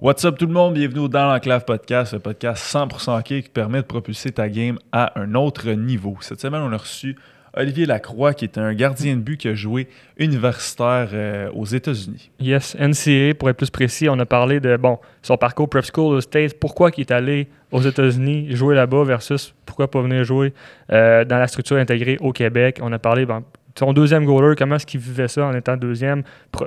What's up tout le monde, bienvenue Dans l'Enclave Podcast, le podcast 100% hockey qui permet de propulser ta game à un autre niveau. Cette semaine, on a reçu Olivier Lacroix, qui est un gardien de but qui a joué universitaire euh, aux États-Unis. Yes, NCA, pour être plus précis, on a parlé de bon, son parcours prep school aux States, pourquoi il est allé aux États-Unis jouer là-bas versus pourquoi pas venir jouer euh, dans la structure intégrée au Québec. On a parlé bon, son deuxième goaler, comment est-ce qu'il vivait ça en étant deuxième?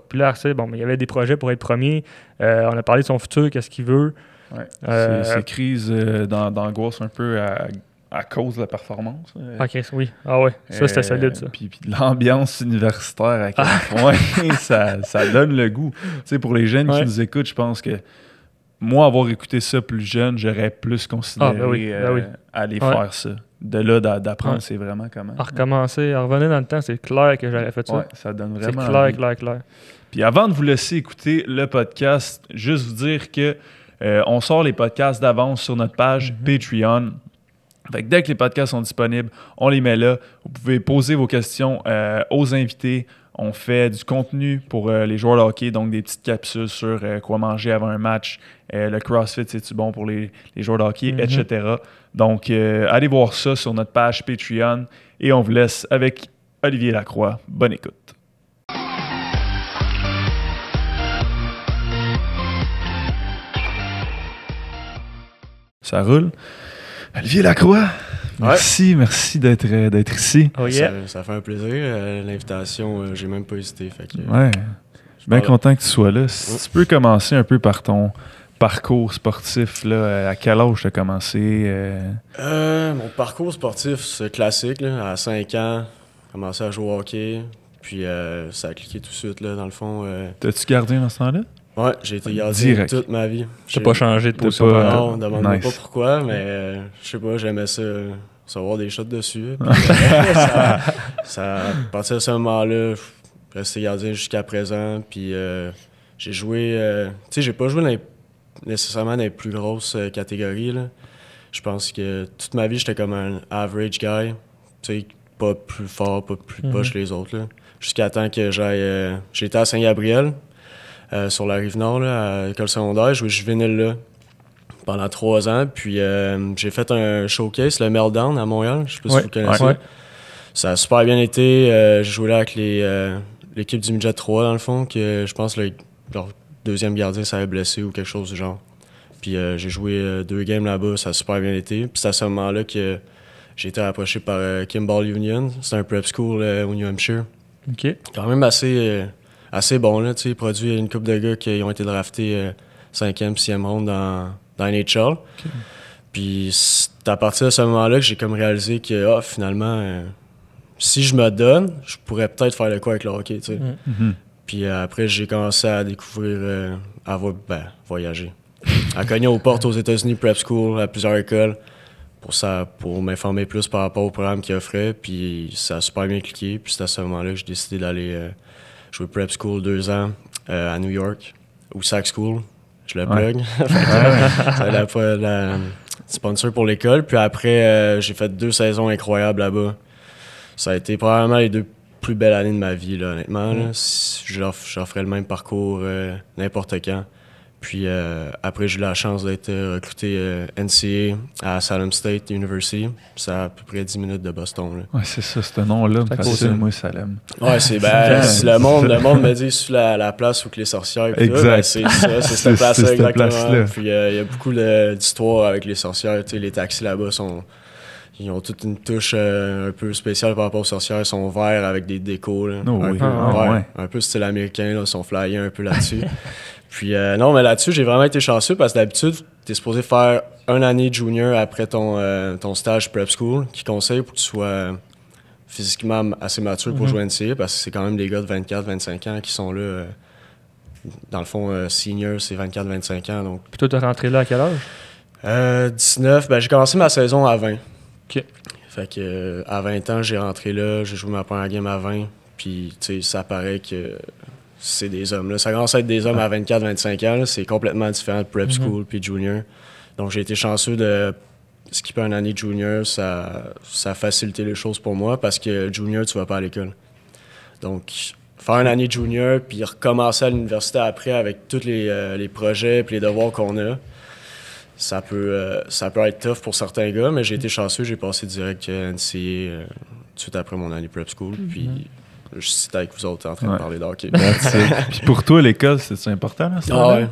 Puis là, bon, il y avait des projets pour être premier. Euh, on a parlé de son futur, qu'est-ce qu'il veut. Ouais. Euh, ses, crises euh, d'angoisse un peu à, à, cause de la performance. Ok, oui. Ah ouais, ça c'était solide ça. Puis, puis l'ambiance universitaire à quel point ça, ça, donne le goût. Tu sais, pour les jeunes qui nous écoutent, je pense que moi, avoir écouté ça plus jeune, j'aurais plus considéré ah, ben oui, ben oui. aller faire ça de là d'apprendre, c'est vraiment comment. À recommencer, à revenir dans le temps, c'est clair que j'aurais fait ça. Ouais, ça donne vraiment. C'est clair, clair, clair. Puis avant de vous laisser écouter le podcast, juste vous dire que euh, on sort les podcasts d'avance sur notre page mm-hmm. Patreon. Fait dès que les podcasts sont disponibles, on les met là. Vous pouvez poser vos questions euh, aux invités. On fait du contenu pour euh, les joueurs de hockey, donc des petites capsules sur quoi manger avant un match, le CrossFit, c'est-tu bon pour les, joueurs de hockey, mm-hmm. etc. Donc, euh, allez voir ça sur notre page Patreon et on vous laisse avec Olivier Lacroix. Bonne écoute. Ça roule. Olivier Lacroix, merci, merci d'être, euh, d'être ici. Oh ça, fait un plaisir. Euh, l'invitation, j'ai même pas hésité. Fait ouais. Je suis bien content que tu sois là. Si tu peux commencer un peu par ton, parcours sportif, là, à quel âge tu as commencé? Euh? Euh, mon parcours sportif, c'est classique. Là. À 5 ans, j'ai commencé à jouer au hockey. Puis euh, ça a cliqué tout de suite, là, dans le fond. T'as-tu gardien dans ce temps-là? Ouais, j'ai été gardien toute ma vie. T'as pas changé de position? Pas, non, demande pas pourquoi, mais je sais pas, j'aimais ça, savoir des shots dessus. ça, ça, à partir de ce moment-là, resté gardien jusqu'à présent. Puis j'ai joué... tu sais, j'ai pas joué dans les nécessairement dans les plus grosses euh, catégories. Là. Je pense que toute ma vie, j'étais comme un average guy. Tu sais, pas plus fort, pas plus mm poche que les autres. Jusqu'à temps que j'aille. Euh, j'étais à Saint-Gabriel, euh, sur la rive nord, là, à l'école secondaire. Je juvénile là pendant trois ans. Puis j'ai fait un showcase, le Meltdown à Montréal. Je sais pas si vous connaissez. Ça a super bien été. j'ai joué là avec l'équipe du Midget 3, dans le fond, que je pense le, deuxième gardien s'avait blessé ou quelque chose du genre. Puis euh, j'ai joué euh, deux games là-bas, ça a super bien été. Puis c'est à ce moment-là que j'ai été approché par euh, Kimball Union. C'est un prep school au New Hampshire. OK. Quand même assez, assez bon, là. Tu sais, produit une couple de gars qui ont été draftés 5e, 6e ronde dans, dans NHL. Puis c'est à partir de ce moment-là que j'ai comme réalisé que, ah, finalement, si je me donne, je pourrais peut-être faire le quoi avec le hockey, tu sais. Mm. Mm-hmm. Puis euh, après, j'ai commencé à découvrir, euh, à ben, voyager. à cogner aux portes aux États-Unis, prep school, à plusieurs écoles, pour, ça, pour m'informer plus par rapport au programme qu'ils offraient. Puis ça a super bien cliqué. Puis c'est à ce moment-là que j'ai décidé d'aller euh, jouer prep school deux ans à New York, ou Sac School. Je le plug. c'est la, sponsor pour l'école. Puis après, j'ai fait deux saisons incroyables là-bas. Ça a été probablement les deux plus belle année de ma vie, là, honnêtement. Là. J'en ferais le même parcours euh, n'importe quand. Puis après, euh, après, j'ai eu la chance d'être euh, recruté NCA à Salem State University. C'est à peu près 10 minutes de Boston. Là. Ouais, c'est ça, ce nom-là. Moi, Salem. Ouais, c'est ben, le monde, le monde me dit sur la, la place où que les sorcières. exact. Ben, c'est ça, c'est cette place-là, exactement. Place puis il y a beaucoup d'histoires avec les sorcières. Tu sais, les taxis là-bas sont ils ont toute une touche euh, un peu spéciale par rapport aux sorcières. Ils sont verts avec des décos. Là. Oh un, peu, ah, un peu style américain. Là. Ils sont flyés un peu là-dessus. Puis euh, non, mais là-dessus, j'ai vraiment été chanceux parce que d'habitude, tu es supposé faire un année de junior après ton, euh, ton stage prep school qui conseille pour que tu sois physiquement assez mature pour mhm. jouer NCA parce que c'est quand même des gars de 24-25 ans qui sont là. dans le fond, senior, c'est 24-25 ans. Donc... Puis toi, tu es rentré là à quel âge? 19. Ben, j'ai commencé ma saison à 20. Fait que euh, à 20 ans, j'ai rentré là, j'ai joué ma première game à 20, puis tu sais, ça paraît que c'est des hommes. Là. Ça commence à être des hommes à 24-25 ans, c'est complètement différent de prep mm-hmm. school puis junior. Donc j'ai été chanceux de skipper une année junior, ça, ça a facilité les choses pour moi parce que junior, tu vas pas à l'école. Donc faire une année junior, puis recommencer à l'université après avec tous les, euh, les projets puis les devoirs qu'on a. Ça peut, euh, ça peut être tough pour certains gars, mais j'ai été chanceux, j'ai passé direct à NCA euh, tout de suite après mon année prep school, puis je suis avec vous autres en train Ouais. de parler d'hockey. Puis pour toi, l'école, c'est important, là, ça? Ah ouais,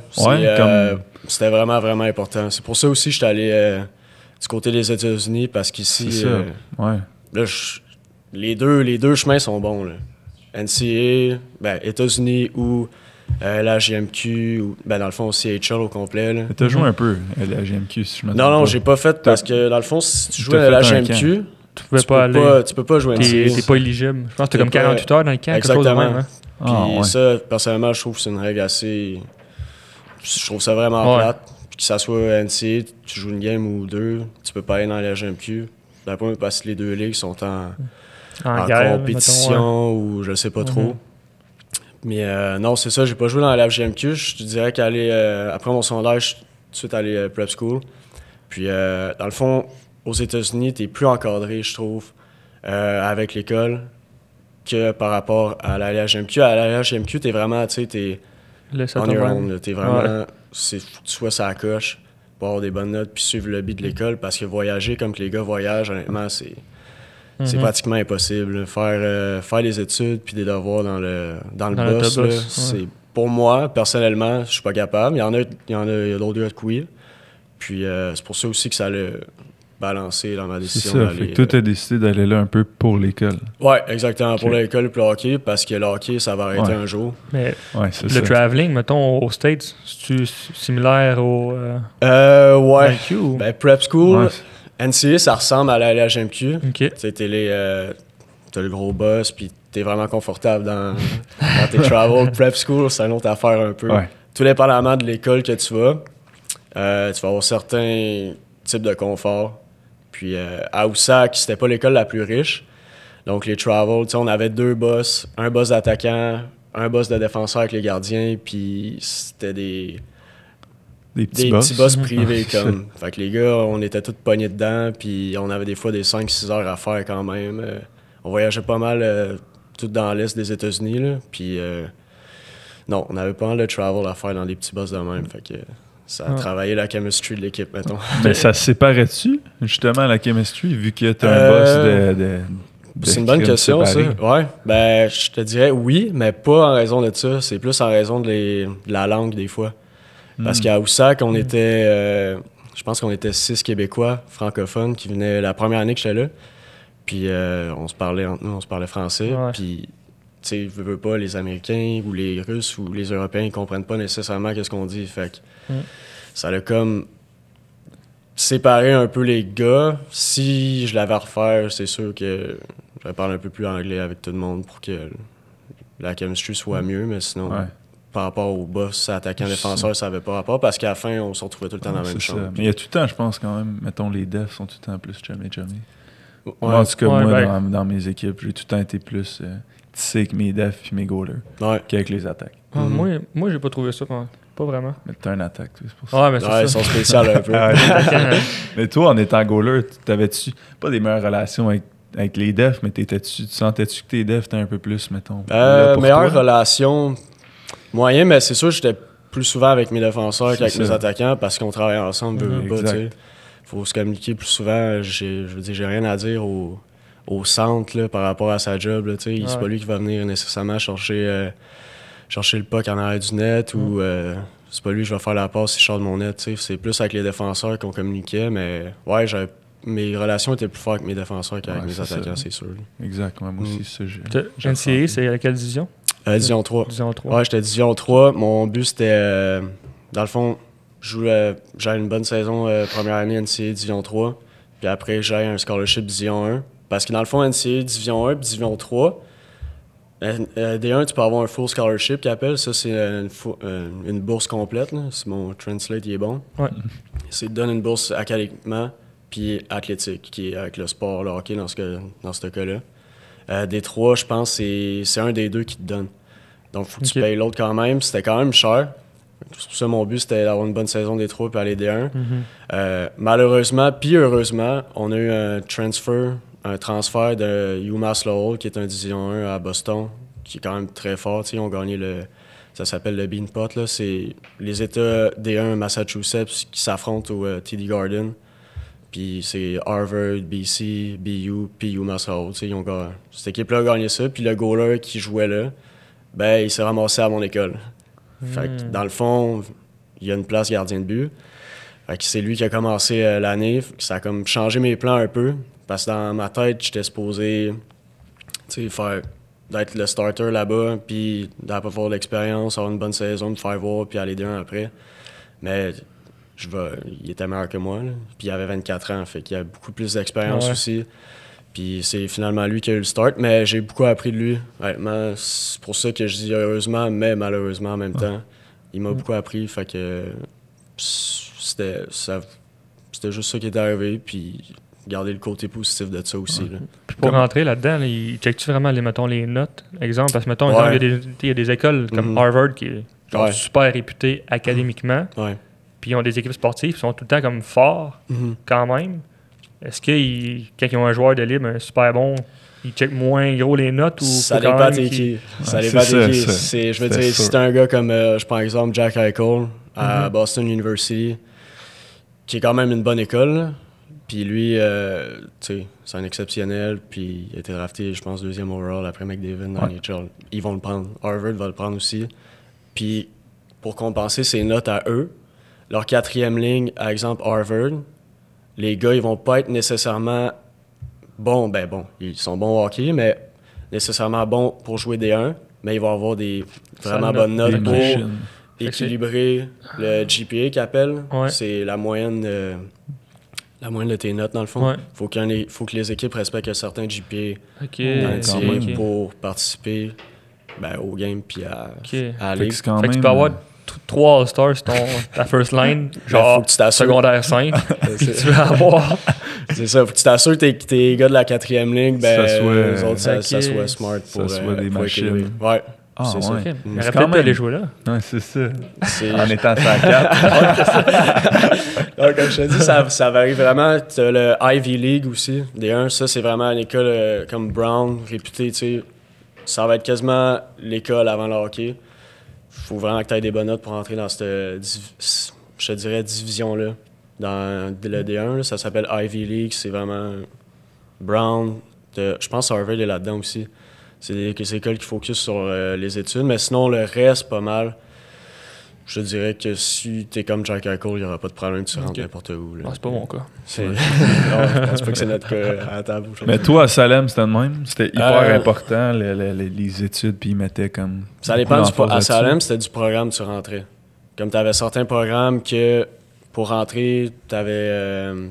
euh, comme- c'était vraiment, vraiment important. C'est pour ça aussi que j'étais allé euh, du côté des États-Unis, parce qu'ici, euh, Ouais. là, je- les, deux, les deux chemins sont bons. Là. NCA, ben, États-Unis ou euh, la GMQ, ou ben, dans le fond, CHL au complet. Mais T'as joué un peu à la GMQ, si je me Non, non, j'ai pas fait parce que dans le fond, si tu joues T'as à la GMQ, Tu pouvais tu pas peux aller. pas, tu peux pas jouer NCA. t'es pas éligible. Je pense que t'as T'es comme pas- 48 heures dans le camp, quelque chose de Exactement. même. hein. Puis Ah, ouais. ça, personnellement, je trouve que c'est une règle assez. Je trouve ça vraiment Ouais. plate. Puis que ça soit NCA, tu joues une game ou deux, tu peux pas aller dans la GMQ. D'un point parce que les deux ligues sont en, En, en guerre, compétition mettons, ou je sais pas Mhm. trop. Mais euh, non, c'est ça, j'ai pas joué dans la GMQ. Je te dirais qu'aller euh, après mon sondage, je suis tout de suite allé à prep school. Puis euh, dans le fond, aux États-Unis, t'es plus encadré, je trouve, euh, avec l'école que par rapport à la LHMQ. À la LHMQ, t'es vraiment, tu sais. Laisse ça on your own. T'es vraiment. C'est tu sois sa coche pour avoir des bonnes notes puis suivre le beat de l'école parce que voyager comme que les gars voyagent, honnêtement, c'est. C'est Mhm. pratiquement impossible. Faire, euh, faire les études puis des devoirs dans le, dans le Dans boss, l'autobus, là, ouais. c'est pour moi, personnellement, je suis pas capable. Il y en a, il y en a, il y a d'autres gars de oui. Puis euh, c'est pour ça aussi que ça l'a balancé dans ma C'est décision ça. d'aller. Fait que toi, t'as décidé d'aller là un peu pour l'école. Ouais, exactement. Pour l'école puis le hockey, parce que le hockey, ça va arrêter Ouais. un jour. Mais Ouais, c'est le ça. traveling, mettons, aux States, c'est-tu similaire au euh, Euh, ouais. Ou- Ben, prep school, Ouais, NCA, ça ressemble à la LHMQ. Ok. Tu sais, t'es les, euh, t'as le gros boss, puis t'es vraiment confortable dans, dans tes travel. Prep school, c'est une autre affaire un peu. Ouais. Tout dépendamment de l'école que tu vas, euh, tu vas avoir certains types de confort. Puis euh, à Oussac, c'était pas l'école la plus riche. Donc les travel, tu sais, on avait deux boss, un boss d'attaquant, un boss de défenseur avec les gardiens, puis c'était des, Des petits des boss. petits boss privés comme. Fait que les gars, on était tous pognés dedans, puis on avait des fois des 5-6 heures à faire quand même. Euh, on voyageait pas mal euh, tout dans l'est des États-Unis, là. Puis non, on avait pas mal de travel à faire dans des petits boss de même. Fait que ça a Ah. travaillé la chemistry de l'équipe, mettons. Mais ça se séparait-tu, justement, la chemistry, vu que t'as un Euh, boss de. de- de C'est une bonne question, ça. Ouais. Ben, je te dirais oui, mais pas en raison de ça. C'est plus en raison de, les- de la langue, des fois. Parce Hmm. qu'à Oussac, on était. euh, je pense qu'on était six Québécois francophones qui venaient la première année que j'étais là. Puis euh, on se parlait entre nous, on se parlait français. Ouais. Puis, tu sais, veux, veux pas, les Américains ou les Russes ou les Européens, ils comprennent pas nécessairement qu'est-ce qu'on dit. Fait que Mm. ça a comme séparé un peu les gars. Si je l'avais à refaire, c'est sûr que je parler un peu plus anglais avec tout le monde pour que la chemistry soit mieux, mais sinon, Ouais. par rapport au boss, attaquant, défenseur, ça avait pas rapport parce qu'à la fin, on se retrouvait tout le temps dans la même chambre. ça. Mais il y a tout le temps, je pense, quand même, mettons, les defs sont tout le temps plus chummy. Ouais. En tout cas, Ouais, moi, ben- dans, dans mes équipes, j'ai tout le temps été plus tissé avec mes defs puis mes goalers Ouais. qu'avec les attaques. Ah, Mhm. Moi, moi j'ai pas trouvé ça. Pas, pas vraiment. Mais t'as un attaque, c'est pour ça. Ouais, mais c'est Ouais, ils ça. sont spéciaux un peu. Ah mais toi, en étant goaler, tu- t'avais-tu pas des meilleures relations avec, avec les defs, mais t'étais-tu, tu sentais-tu que tes defs étaient un peu plus, mettons, Euh, là pour meilleure toi? relation, moyen, mais c'est sûr, j'étais plus souvent avec mes défenseurs C'est qu'avec mes attaquants parce qu'on travaille ensemble. Mhm. sais. faut se communiquer plus souvent. J'ai, je veux dire, j'ai rien à dire au, au centre là, par rapport à sa job. Là, tu sais. C'est Ouais. pas lui qui va venir nécessairement chercher, euh, chercher le puck en arrière du net ou euh, c'est pas lui qui va faire la passe si je sors de mon net. tu sais. C'est plus avec les défenseurs qu'on communiquait, mais ouais, j'avais- mes relations étaient plus fortes avec mes défenseurs qu'avec Ouais, mes c'est ça. attaquants, c'est sûr. Exact, ouais, moi aussi, Mm. ça, j'ai. NCA, c'est à quelle division? Euh, Division 3. Division 3. Ouais, j'étais Division 3. Mon but, c'était. euh, dans le fond, j'avais une bonne saison euh, première année NCA Division 3. Puis après, j'ai un scholarship Division 1. Parce que dans le fond, NCA Division 1 puis Division 3, euh, euh, D1, tu peux avoir un full scholarship qu'ils appellent. Ça, c'est euh, une, euh, une bourse complète. là. Si mon translate il est bon. Ouais. C'est donne une bourse académiquement puis athlétique, qui est avec le sport, le hockey dans ce, que- dans ce cas-là. Euh, D3, je pense, c'est c'est un des deux qui te donne. Donc, faut que tu payes l'autre quand même. C'était quand même cher. C'est pour ça mon but, c'était d'avoir une bonne saison des trois puis aller D1. Mhm. Euh, malheureusement, puis heureusement, on a eu un transfer, un transfert de UMass Lowell, qui est un Division 1 à Boston, qui est quand même très fort. Ils ont gagné le. Ça s'appelle le Bean Pot. là. C'est les États D1 Massachusetts qui s'affrontent au euh, TD Garden. Puis c'est Harvard, BC, BU, PU Massaro. Ils ont gagné. Cette équipe-là a gagné ça. Puis le goaler qui jouait là, ben, il s'est ramassé à mon école. Fait que Hmm. dans le fond, il y a une place gardien de but. Fait que c'est lui qui a commencé euh, l'année. Ça a comme changé mes plans un peu. Parce que dans ma tête, j'étais supposé faire d'être le starter là-bas, puis d'avoir l'expérience, avoir une bonne saison, me faire voir, puis aller d'un après. Mais je vais, il était meilleur que moi, là. puis il avait 24 ans, fait qu'il a beaucoup plus d'expérience Ouais. aussi. Puis c'est finalement lui qui a eu le start, mais j'ai beaucoup appris de lui. Honnêtement, c'est pour ça que je dis heureusement, mais malheureusement en même temps. Il m'a beaucoup appris, fait que c'était ça- c'était juste ça qui est arrivé, puis garder le côté positif de ça aussi. là. Puis pour Comme- rentrer là-dedans, là, il check-tu vraiment les, mettons, les notes? Exemple, parce que mettons, Ouais. exemple, il y, a des- il y a des écoles comme Mhm. Harvard qui Ouais. super réputées académiquement, Ouais. puis ils ont des équipes sportives qui sont tout le temps comme forts quand même. Est-ce que ils- quand ils ont un joueur de libre un super bon, ils checkent moins gros les notes ou Ça dépend qu'ils- qui. Ça dépend c'est ça, qui. C'est- Je veux C'est dire, si t'es un gars comme, euh, je prends exemple Jack Eichel à Mhm. Boston University, qui est quand même une bonne école, là. Puis lui, euh, tu sais, c'est un exceptionnel, puis il a été drafté, je pense, deuxième overall après McDavid dans Ouais. les NHL. Ils vont le prendre. Harvard va le prendre aussi. Puis pour compenser ses notes à eux, leur quatrième ligne, par exemple Harvard, les gars, ils vont pas être nécessairement bons. Ben bon, ils sont bons au hockey, mais nécessairement bons pour jouer des 1, mais ils vont avoir des vraiment bonnes notes. pour équilibrer le GPA qu'ils appellent. Ouais. C'est la moyenne, euh, la moyenne de tes notes, dans le fond. Ouais. Faut, ait- faut que les équipes respectent un certain GPA Ok, dans le tir même. ok. pour participer ben, au game puis à, Ok. à la Fait que ligue. c'est quand Fait que même, tu peux avoir euh, trois All-Stars sur ton, ta first line, Ben, genre faut que tu secondaire 5, puis C'est- tu vas avoir. C'est ça, faut que tu t'assures que tes, gars de la quatrième ligne, ben, Ça soit- eux autres, ça, ça soit smart Ça pour, soit euh, des pour machines. équilibrer. Ouais, Ah, c'est ça. ouais. Mm. Il aurait quand peut-être aller jouer là. Ouais, c'est ça. C'est- En étant 104. Donc, comme je te dis, ça, ça varie vraiment. T'as le Ivy League aussi. Des 1, ça, c'est vraiment une école euh, comme Brown, réputée, tu sais. Ça va être quasiment l'école avant le hockey. faut vraiment que tu aies des bonnes notes pour entrer dans cette, je te dirais, division-là. Dans le D1, là, ça s'appelle Ivy League. C'est vraiment Brown. T'as- Je pense que Harvard est là-dedans aussi. C'est des, des écoles qui focusent sur euh, les études. Mais sinon, le reste, pas mal. Je te dirais que si t'es comme Jack Eichel, il n'y aura pas de problème, tu rentres n'importe où. là. Non, c'est pas mon cas. C'est- non, je pense pas que c'est notre cas à la table. Mais toi, à Salem, c'était de même? C'était hyper Euh, important, le- le- le- les études, puis ils mettaient comme. Ça dépend du pro- À. Salem, c'était du programme que tu rentrais. Comme tu avais certains programmes que pour rentrer, tu avais. euh,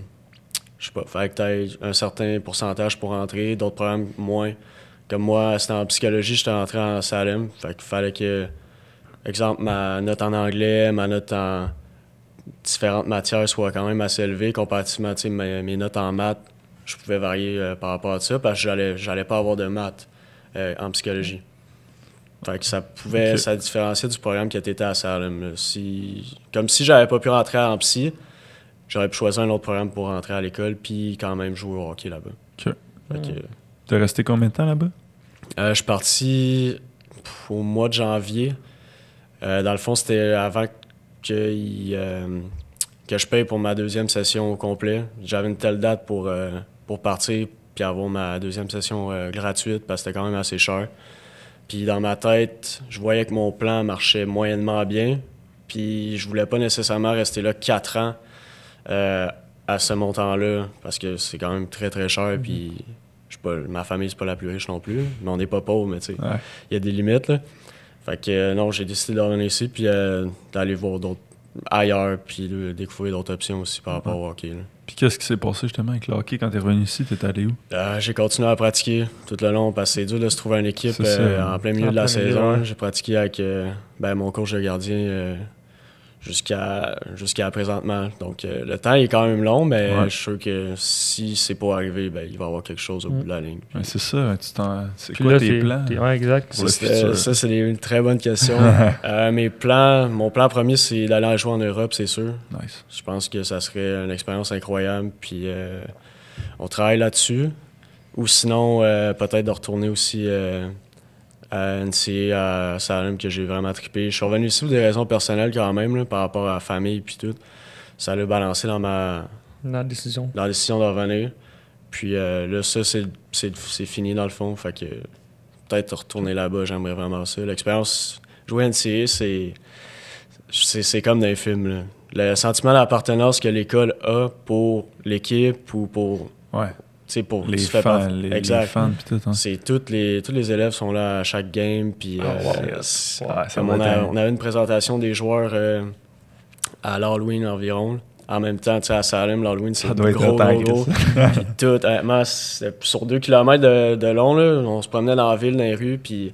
je sais pas, fallait que tu aies un certain pourcentage pour rentrer, d'autres programmes moins. Comme moi, c'était en psychologie, j'étais rentré en Salem. Fait qu'il fallait que, exemple, ma note en anglais, ma note en différentes matières soit quand même assez élevée. Comparativement, tu sais, mes, mes notes en maths, je pouvais varier euh, par rapport à ça parce que j'allais, j'allais pas avoir de maths euh, en psychologie. Fait que ça pouvait, Ok. ça différenciait du programme qui était à Salem. Si, comme si j'avais pas pu rentrer en psy, j'aurais pu choisir un autre programme pour rentrer à l'école puis quand même jouer au hockey là-bas. Fait que, T'es resté combien de temps là-bas? euh, je suis parti au mois de janvier. Euh, dans le fond, c'était avant que, euh, que je paye pour ma deuxième session au complet. J'avais une telle date pour, pour partir puis avoir ma deuxième session gratuite parce que c'était quand même assez cher. Puis dans ma tête, je voyais que mon plan marchait moyennement bien. Puis je voulais pas nécessairement rester là quatre ans à ce montant-là parce que c'est quand même très très cher. Puis je suis pas, ma famille, c'est pas la plus riche non plus. Mais on n'est pas pauvre, mais tu sais, Ouais. il y a des limites. Là. Fait que euh, non, j'ai décidé de revenir ici puis euh, d'aller voir d'autres ailleurs puis découvrir d'autres options aussi par rapport au hockey. là. Puis qu'est-ce qui s'est passé justement avec le hockey quand t'es revenu ici? T'es allé où? Euh, j'ai continué à pratiquer tout le long parce que c'est dur de se trouver une équipe euh, en plein milieu En de la saison. J'ai pratiqué avec ben, mon coach de gardien jusqu'à jusqu'à présentement. Donc euh, le temps est quand même long, mais Ouais. je suis sûr que si c'est pas arrivé, ben, il va y avoir quelque chose au bout de la ligne. Ouais, c'est ça, tu t'en- c'est quoi là, tes plans? Ouais, exact. Pour le Ça, c'est une très bonne question. Euh, mes plans, mon plan premier, c'est d'aller jouer en Europe, c'est sûr. Nice. Je pense que ça serait une expérience incroyable. Puis euh, on travaille là-dessus. Ou sinon, euh, peut-être de retourner aussi euh, à NCA, à Salem, que j'ai vraiment trippé. Je suis revenu ici pour des raisons personnelles quand même, là, par rapport à la famille puis tout. Ça l'a balancé dans ma Dans la décision. dans la décision de revenir. Puis euh, là, ça, c'est c'est- c'est fini dans le fond. Fait que peut-être retourner là-bas, j'aimerais vraiment ça. L'expérience, jouer à NCA, c'est c'est c'est comme dans les films. là. Le sentiment d'appartenance que l'école a pour l'équipe ou pour. Ouais. Sais, pour Les fans, les, les exact. fans pis tout. Hein. C'est toutes les, tous les élèves sont là à chaque game. Puis, Ah, euh, wow. on, a, on avait une présentation des joueurs euh, à l'Halloween environ. En même temps, tu sais, à Salem, l'Halloween, c'est gros, gros, gros. Puis tout, honnêtement, sur deux kilomètres de, de long, là, on se promenait dans la ville, dans les rues, puis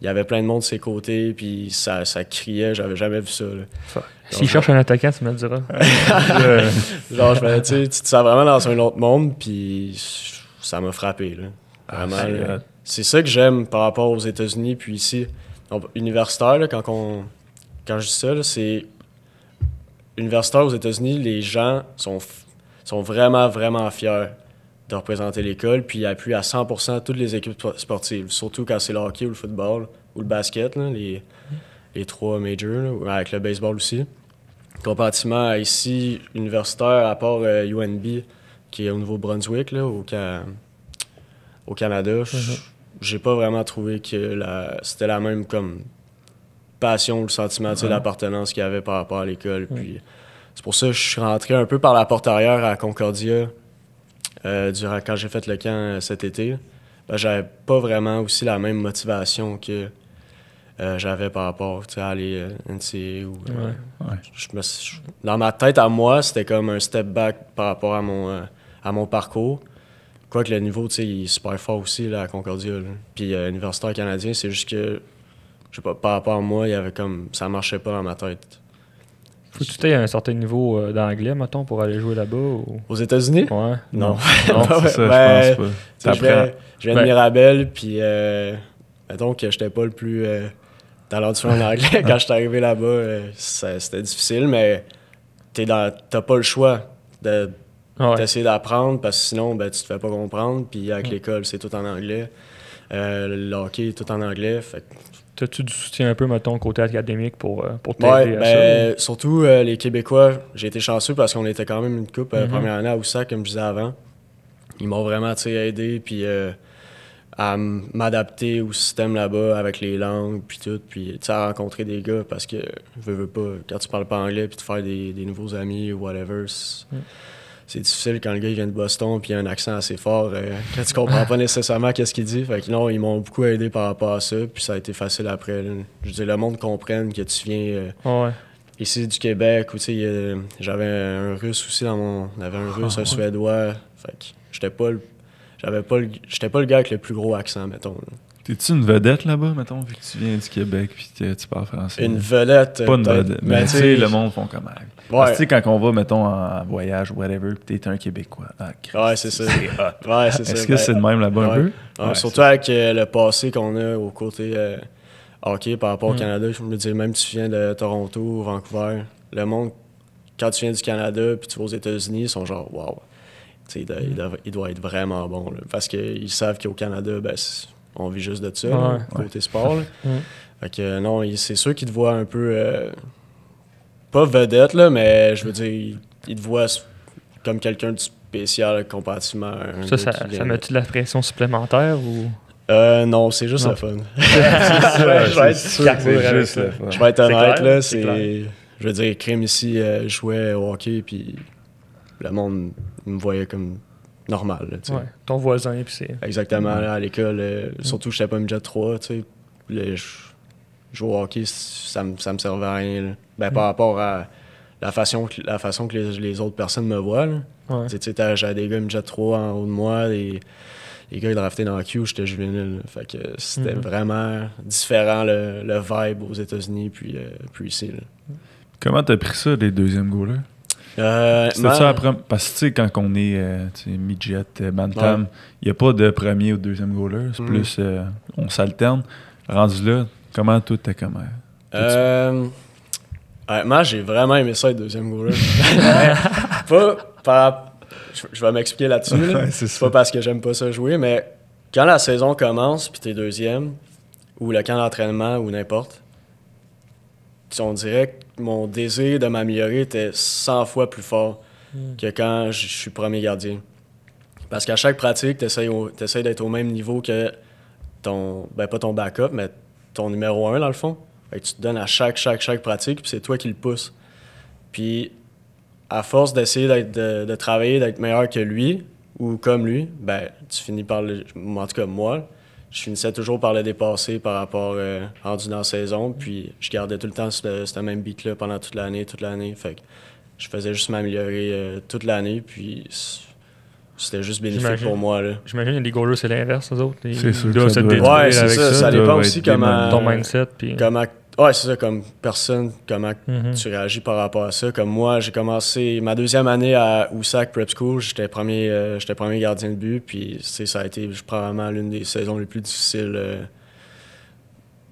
il y avait plein de monde de ses côtés, puis ça, ça criait, j'avais jamais vu ça. S'il cherche un attaquant, tu me le diras. Genre, je me, tu tu te sens vraiment dans un autre monde, puis ça m'a frappé. Là. Vraiment, c'est ça que j'aime par rapport aux États-Unis, puis ici. Donc, universitaire, là, quand, on, quand je dis ça, là, c'est. Universitaire aux États-Unis, les gens sont, sont vraiment, vraiment fiers de représenter l'école, puis ils appuient à 100% toutes les équipes spo- sportives, surtout quand c'est le hockey ou le football ou le basket, là, les, les trois majors, là, avec le baseball aussi. Comparativement à ici, universitaire, à part euh, UNB, qui est au Nouveau-Brunswick, au, Ca- au Canada, j- j'ai pas vraiment trouvé que la, c'était la même comme passion, le sentiment Ouais. d'appartenance qu'il y avait par rapport à l'école. Puis c'est pour ça que je suis rentré un peu par la porte arrière à Concordia euh, durant quand j'ai fait le camp euh, cet été. Ben, j'avais pas vraiment aussi la même motivation que euh, j'avais par rapport à aller euh, NCA ou euh, Ouais. Ouais. je me je- dans ma tête à moi, c'était comme un step back par rapport à mon, à mon parcours. Quoique le niveau, tu sais, il est super fort aussi là, à Concordia. là. Puis universitaire canadien, c'est juste que, je sais pas, par rapport à moi, il y avait comme, ça marchait pas dans ma tête. Faut que tu aies un certain niveau euh, d'anglais, mettons, pour aller jouer là-bas ou... Aux États-Unis? Ouais. Non. Non, Ouais, c'est ça, ben, je pense pas. Viens, je viens de Mirabel, puis euh, mettons que j'étais pas le plus euh, talentueux en anglais. Quand je suis arrivé là-bas, euh, c'était difficile, mais t'as pas le choix de Ouais. d'essayer d'apprendre parce que sinon ben, tu te fais pas comprendre. Puis avec Mm. l'école, c'est tout en anglais. Euh, le hockey est tout en anglais. Fait T'as-tu du soutien un peu, mettons, côté académique pour, euh, pour t'aider Ouais, à ben, surtout euh, les Québécois, j'ai été chanceux parce qu'on était quand même une coupe euh, Mhm. première année à Oussac, comme je disais avant. Ils m'ont vraiment aidé puis, euh, à m'adapter au système là-bas avec les langues puis tout. Puis à rencontrer des gars parce que, veux, veux pas, quand tu parles pas anglais puis de faire des, des nouveaux amis ou whatever, Mm. C'est difficile quand le gars il vient de Boston puis il a un accent assez fort. euh, quand tu comprends pas nécessairement qu'est-ce qu'il dit. Fait que non, ils m'ont beaucoup aidé par rapport à ça. Puis ça a été facile après. là. Je dire, le monde comprenne que tu viens. euh? Ouais. ici du Québec où tu sais, euh, j'avais un russe aussi dans mon on avait un russe Ah, un ouais. suédois fait que j'étais pas le j'avais pas le j'étais pas le gars avec le plus gros accent mettons là. T'es-tu une vedette là-bas, mettons, vu que tu viens du Québec puis que tu parles français? une vedette Pas une vedette. Mais tu sais, le monde font comme elle. Parce que tu sais, quand on va, mettons, en voyage ou whatever, pis t'es un Québécois. Ah, Ouais, c'est ça. hot. ouais c'est ça Est-ce que ben, c'est de même là-bas un peu? ouais, Ouais, surtout avec euh, le passé qu'on a au côté euh, hockey par rapport au Mm. Canada je me dis même si tu viens de Toronto ou Vancouver le monde quand tu viens du Canada puis tu vas aux États-Unis ils sont genre wow Tu sais, il, doit, il doit- il doit être vraiment bon là, parce qu'ils savent qu'au Canada ben, c'est- on vit juste de ça là, Ouais. côté sport là. Fait que non, il- c'est sûr qu'ils te voient un peu. euh, pas vedette, là, mais je veux dire, ils, ils te voient s- comme quelqu'un de spécial comparativement à un Ça, ça, met-tu de la pression supplémentaire ou? Euh, non, c'est juste Non. le fun. Je vais être-. Je honnête, là, c'est. Je veux dire, Crime ici euh, jouait au hockey, puis le monde me voyait comme normal, là. Ouais, ton voisin, puis c'est. Exactement, là, à l'école. euh, Surtout que j'étais pas midget 3, tu sais. Le- jouer au hockey, ça me, ça me servait à rien. là. Ben, par rapport à la façon que, la façon que les, les autres personnes me voient. Ouais. Tu sais, J'avais des gars midget 3 en haut de moi, des, les gars draftés dans la Q, j'étais juvénile. Fait que c'était Mhm. vraiment différent le, le vibe aux États-Unis puis, euh, puis ici. là. Comment t'as pris ça, les deuxièmes goalers? Euh, man, ça après? Parce que tu sais, quand on est euh, midget, euh, bantam, il n'y a pas de premier ou deuxième goaler. C'est Mm. plus, euh, on s'alterne. Rendu là, comment tout t'es comment? Euh, honnêtement, j'ai vraiment aimé ça, être deuxième goaler. pas par... Je, vais m'expliquer là-dessus. Ouais, c'est C'est pas parce que j'aime pas ça jouer, mais quand la saison commence puis t'es deuxième, ou le camp d'entraînement ou n'importe, on dirait que mon désir de m'améliorer était 100 fois plus fort que quand je suis premier gardien. Parce qu'à chaque pratique, tu essaies, d'être au même niveau que ton, ben pas ton backup, mais ton numéro un dans le fond. tu te donnes à chaque, chaque, chaque pratique, puis c'est toi qui le pousse. Puis, à force d'essayer d'être, de, travailler, d'être meilleur que lui, ou comme lui, ben, tu finis par le. En tout cas, moi, je finissais toujours par le dépasser par rapport euh, rendu dans la saison. Puis, je gardais tout le temps ce, même beat-là pendant toute l'année, toute l'année. Fait que je faisais juste m'améliorer euh, toute l'année. Puis, c'était juste bénéfique pour moi. J'imagine que les goalers, c'est l'inverse, eux autres. C'est sûr. Ils se Ouais, c'est ça. Ça, dépend aussi comment. Ton mindset. Puis... Comment Ouais, c'est ça, comme personne, comment Mhm. tu réagis par rapport à ça. Comme moi, j'ai commencé ma deuxième année à USAC Prep School, j'étais premier, euh, j'étais premier gardien de but, puis ça a été probablement l'une des saisons les plus difficiles euh,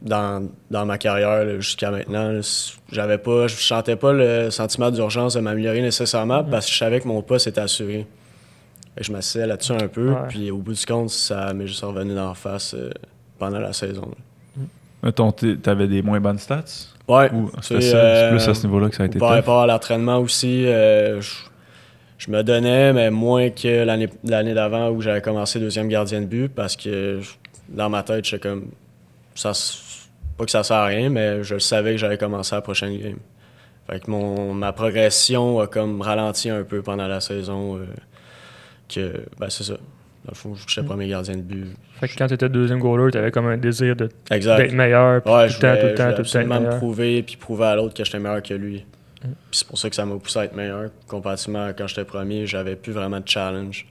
dans, dans ma carrière jusqu'à maintenant. J'avais pas, je sentais pas le sentiment d'urgence de m'améliorer nécessairement parce que je savais que mon poste était assuré. Que je m'asseyais là-dessus un peu, Ouais. puis au bout du compte, ça m'est juste revenu d'en face euh, pendant la saison. là. Mettons, t'avais des moins bonnes stats? Ouais, Ou? C'est plus euh, à ce niveau-là que ça a été Par tough? rapport à l'entraînement aussi, euh, je, je me donnais, mais moins que l'année d'avant où j'avais commencé deuxième gardien de but parce que je- dans ma tête, j'étais comme. Ça, pas que ça sert à rien, mais je savais que j'allais commencer la prochaine game. Fait que mon, ma progression a comme ralenti un peu pendant la saison. euh, que, ben c'est ça. Dans le fond, j'étais premier gardien de but. Fait que quand tu étais deuxième goaler, tu avais comme un désir d'être meilleur. puis Ouais, tout je le temps, tout voulais, le je temps, voulais tout le temps. me prouver puis prouver à l'autre que j'étais meilleur que lui. Mm. Puis c'est pour ça que ça m'a poussé à être meilleur. Comparativement à quand j'étais premier, j'avais plus vraiment de challenge.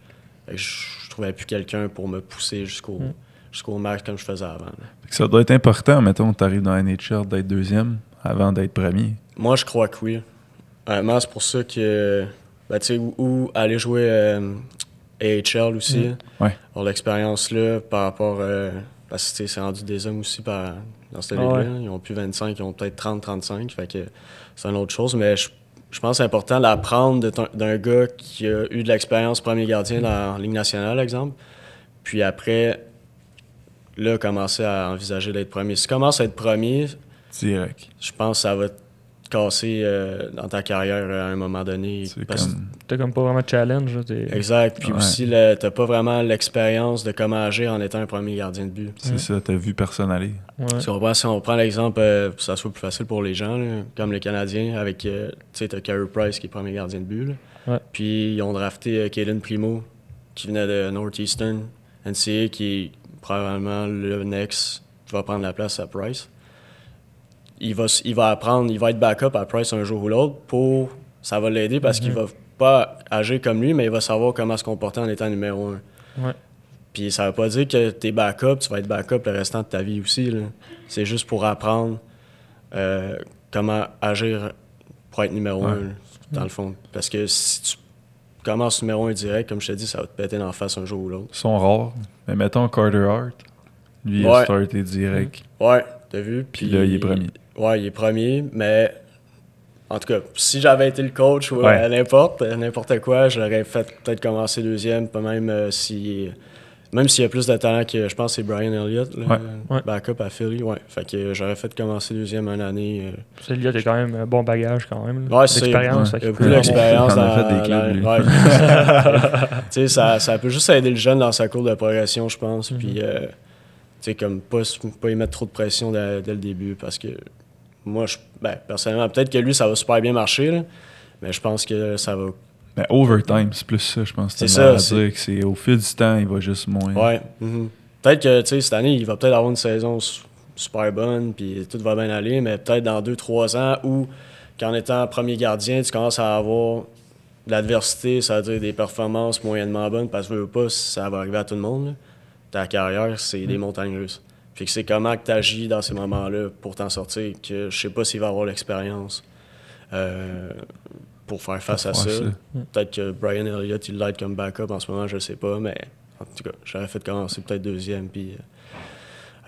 Fait que je, je trouvais plus quelqu'un pour me pousser jusqu'au Mm. jusqu'au max comme je faisais avant. là. Fait que Ça doit être important, mettons, tu arrives dans la NHL d'être deuxième avant d'être premier. Moi, je crois que oui. Honnêtement, c'est pour ça que. Ben, tu sais, ou, ou aller jouer euh, AHL aussi. Mm. Ouais. Avoir l'expérience là par rapport. euh, parce que c'est rendu des hommes aussi par, dans cette Ah ligue-là. ouais. Ils ont plus 25, ils ont peut-être 30, 35. Fait que c'est une autre chose. Mais je, je pense que c'est important d'apprendre d'un gars qui a eu de l'expérience premier gardien dans la Ligue nationale, exemple. Puis après, là, commencer à envisager d'être premier. Si tu commences à être premier, Direct. je pense que ça va te casser euh, dans ta carrière euh, à un moment donné. Parce- comme. T'as comme pas vraiment de challenge. là, Exact. Puis Ouais. aussi, le- t'as pas vraiment l'expérience de comment agir en étant un premier gardien de but. C'est ça, t'as vu personne aller. Ouais. Si on prend, si on prend l'exemple, euh, ça soit plus facile pour les gens, là, comme les Canadiens, avec, euh, tu sais, t'as Carey Price qui est premier gardien de but. là. Ouais. Puis ils ont drafté euh, Caden Primo, qui venait de Northeastern, NCA, qui est probablement le next qui va prendre la place à Price. Il va, il va apprendre, il va être backup à Price un jour ou l'autre pour. Ça va l'aider parce qu'il Mhm. va pas agir comme lui, mais il va savoir comment se comporter en étant numéro un. Ouais. Puis ça veut pas dire que t'es backup, tu vas être backup le restant de ta vie aussi. C'est juste pour apprendre euh, comment agir pour être numéro Ouais. un, là, dans le fond. Parce que si tu commences numéro un direct, comme je te dis, ça va te péter dans la face un jour ou l'autre. Ils sont rares. Mais mettons Carter Hart. Lui, il a starté direct. Ouais, t'as vu? Puis là, il est premier. Ouais, il est premier, mais en tout cas, si j'avais été le coach ou Ouais. à n'importe, n'importe quoi, j'aurais fait peut-être commencer deuxième, pas même euh, si. Même s'il y a plus de talent que je pense que c'est Brian Elliott, là, Ouais. Ouais. backup à Philly, ouais. Fait que j'aurais fait commencer deuxième une année. euh. Lui, t'as quand même un bon bagage quand même. là, Ouais, c'est Il y a beaucoup d'expérience a dans fait des clubs, lui. dans- ouais. tu sais, ça, ça peut juste aider le jeune dans sa cour de progression, je pense. Mhm. Puis, euh, tu sais, comme pas, pas y mettre trop de pression dès, dès le début parce que moi, je, ben, personnellement, peut-être que lui, ça va super bien marcher, là, mais je pense que ça va. Mais overtime, c'est plus ça, je pense. C'est ça, à c'est- dire que c'est au fil du temps, il va juste moins. Ouais. mhm. Peut-être que, tu sais, cette année, il va peut-être avoir une saison su- super bonne, puis tout va bien aller, mais peut-être dans deux, trois ans où, qu'en étant premier gardien, tu commences à avoir de l'adversité, ça veut dire des performances moyennement bonnes, parce que veux veux pas, ça va arriver à tout le monde. là. Ta carrière, c'est Mm. des montagnes russes. Puis que c'est comment que tu agis dans ces moments-là pour t'en sortir, que je sais pas s'il va avoir l'expérience euh, pour faire face à ça. ça. Peut-être que Brian Elliott, il l'aide comme backup en ce moment, je sais pas, mais en tout cas, j'aurais fait commencer peut-être deuxième, puis euh,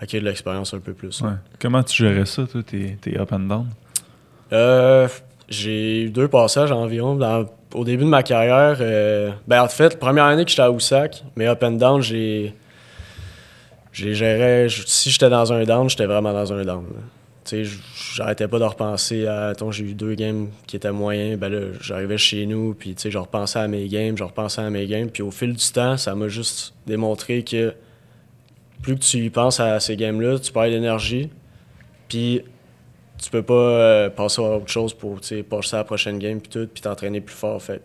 acquérir de l'expérience un peu plus. Ouais. Comment tu gérais ça, toi, tes, tes up and down? Euh, j'ai eu deux passages environ. Dans- au début de ma carrière, euh, ben en fait, première année que j'étais à Oussac, mais up and down, j'ai. Gérais. je- si j'étais dans un down, j'étais vraiment dans un down. j'arrêtais pas de repenser à. Attends, j'ai eu deux games qui étaient moyens. Ben là, j'arrivais chez nous, puis je repensais à mes games, je repensais à mes games. Puis au fil du temps, ça m'a juste démontré que plus que tu y penses à ces games-là, tu perds d'énergie. Puis tu peux pas euh, passer à autre chose pour passer à la prochaine game, puis tout, puis t'entraîner plus fort. Fait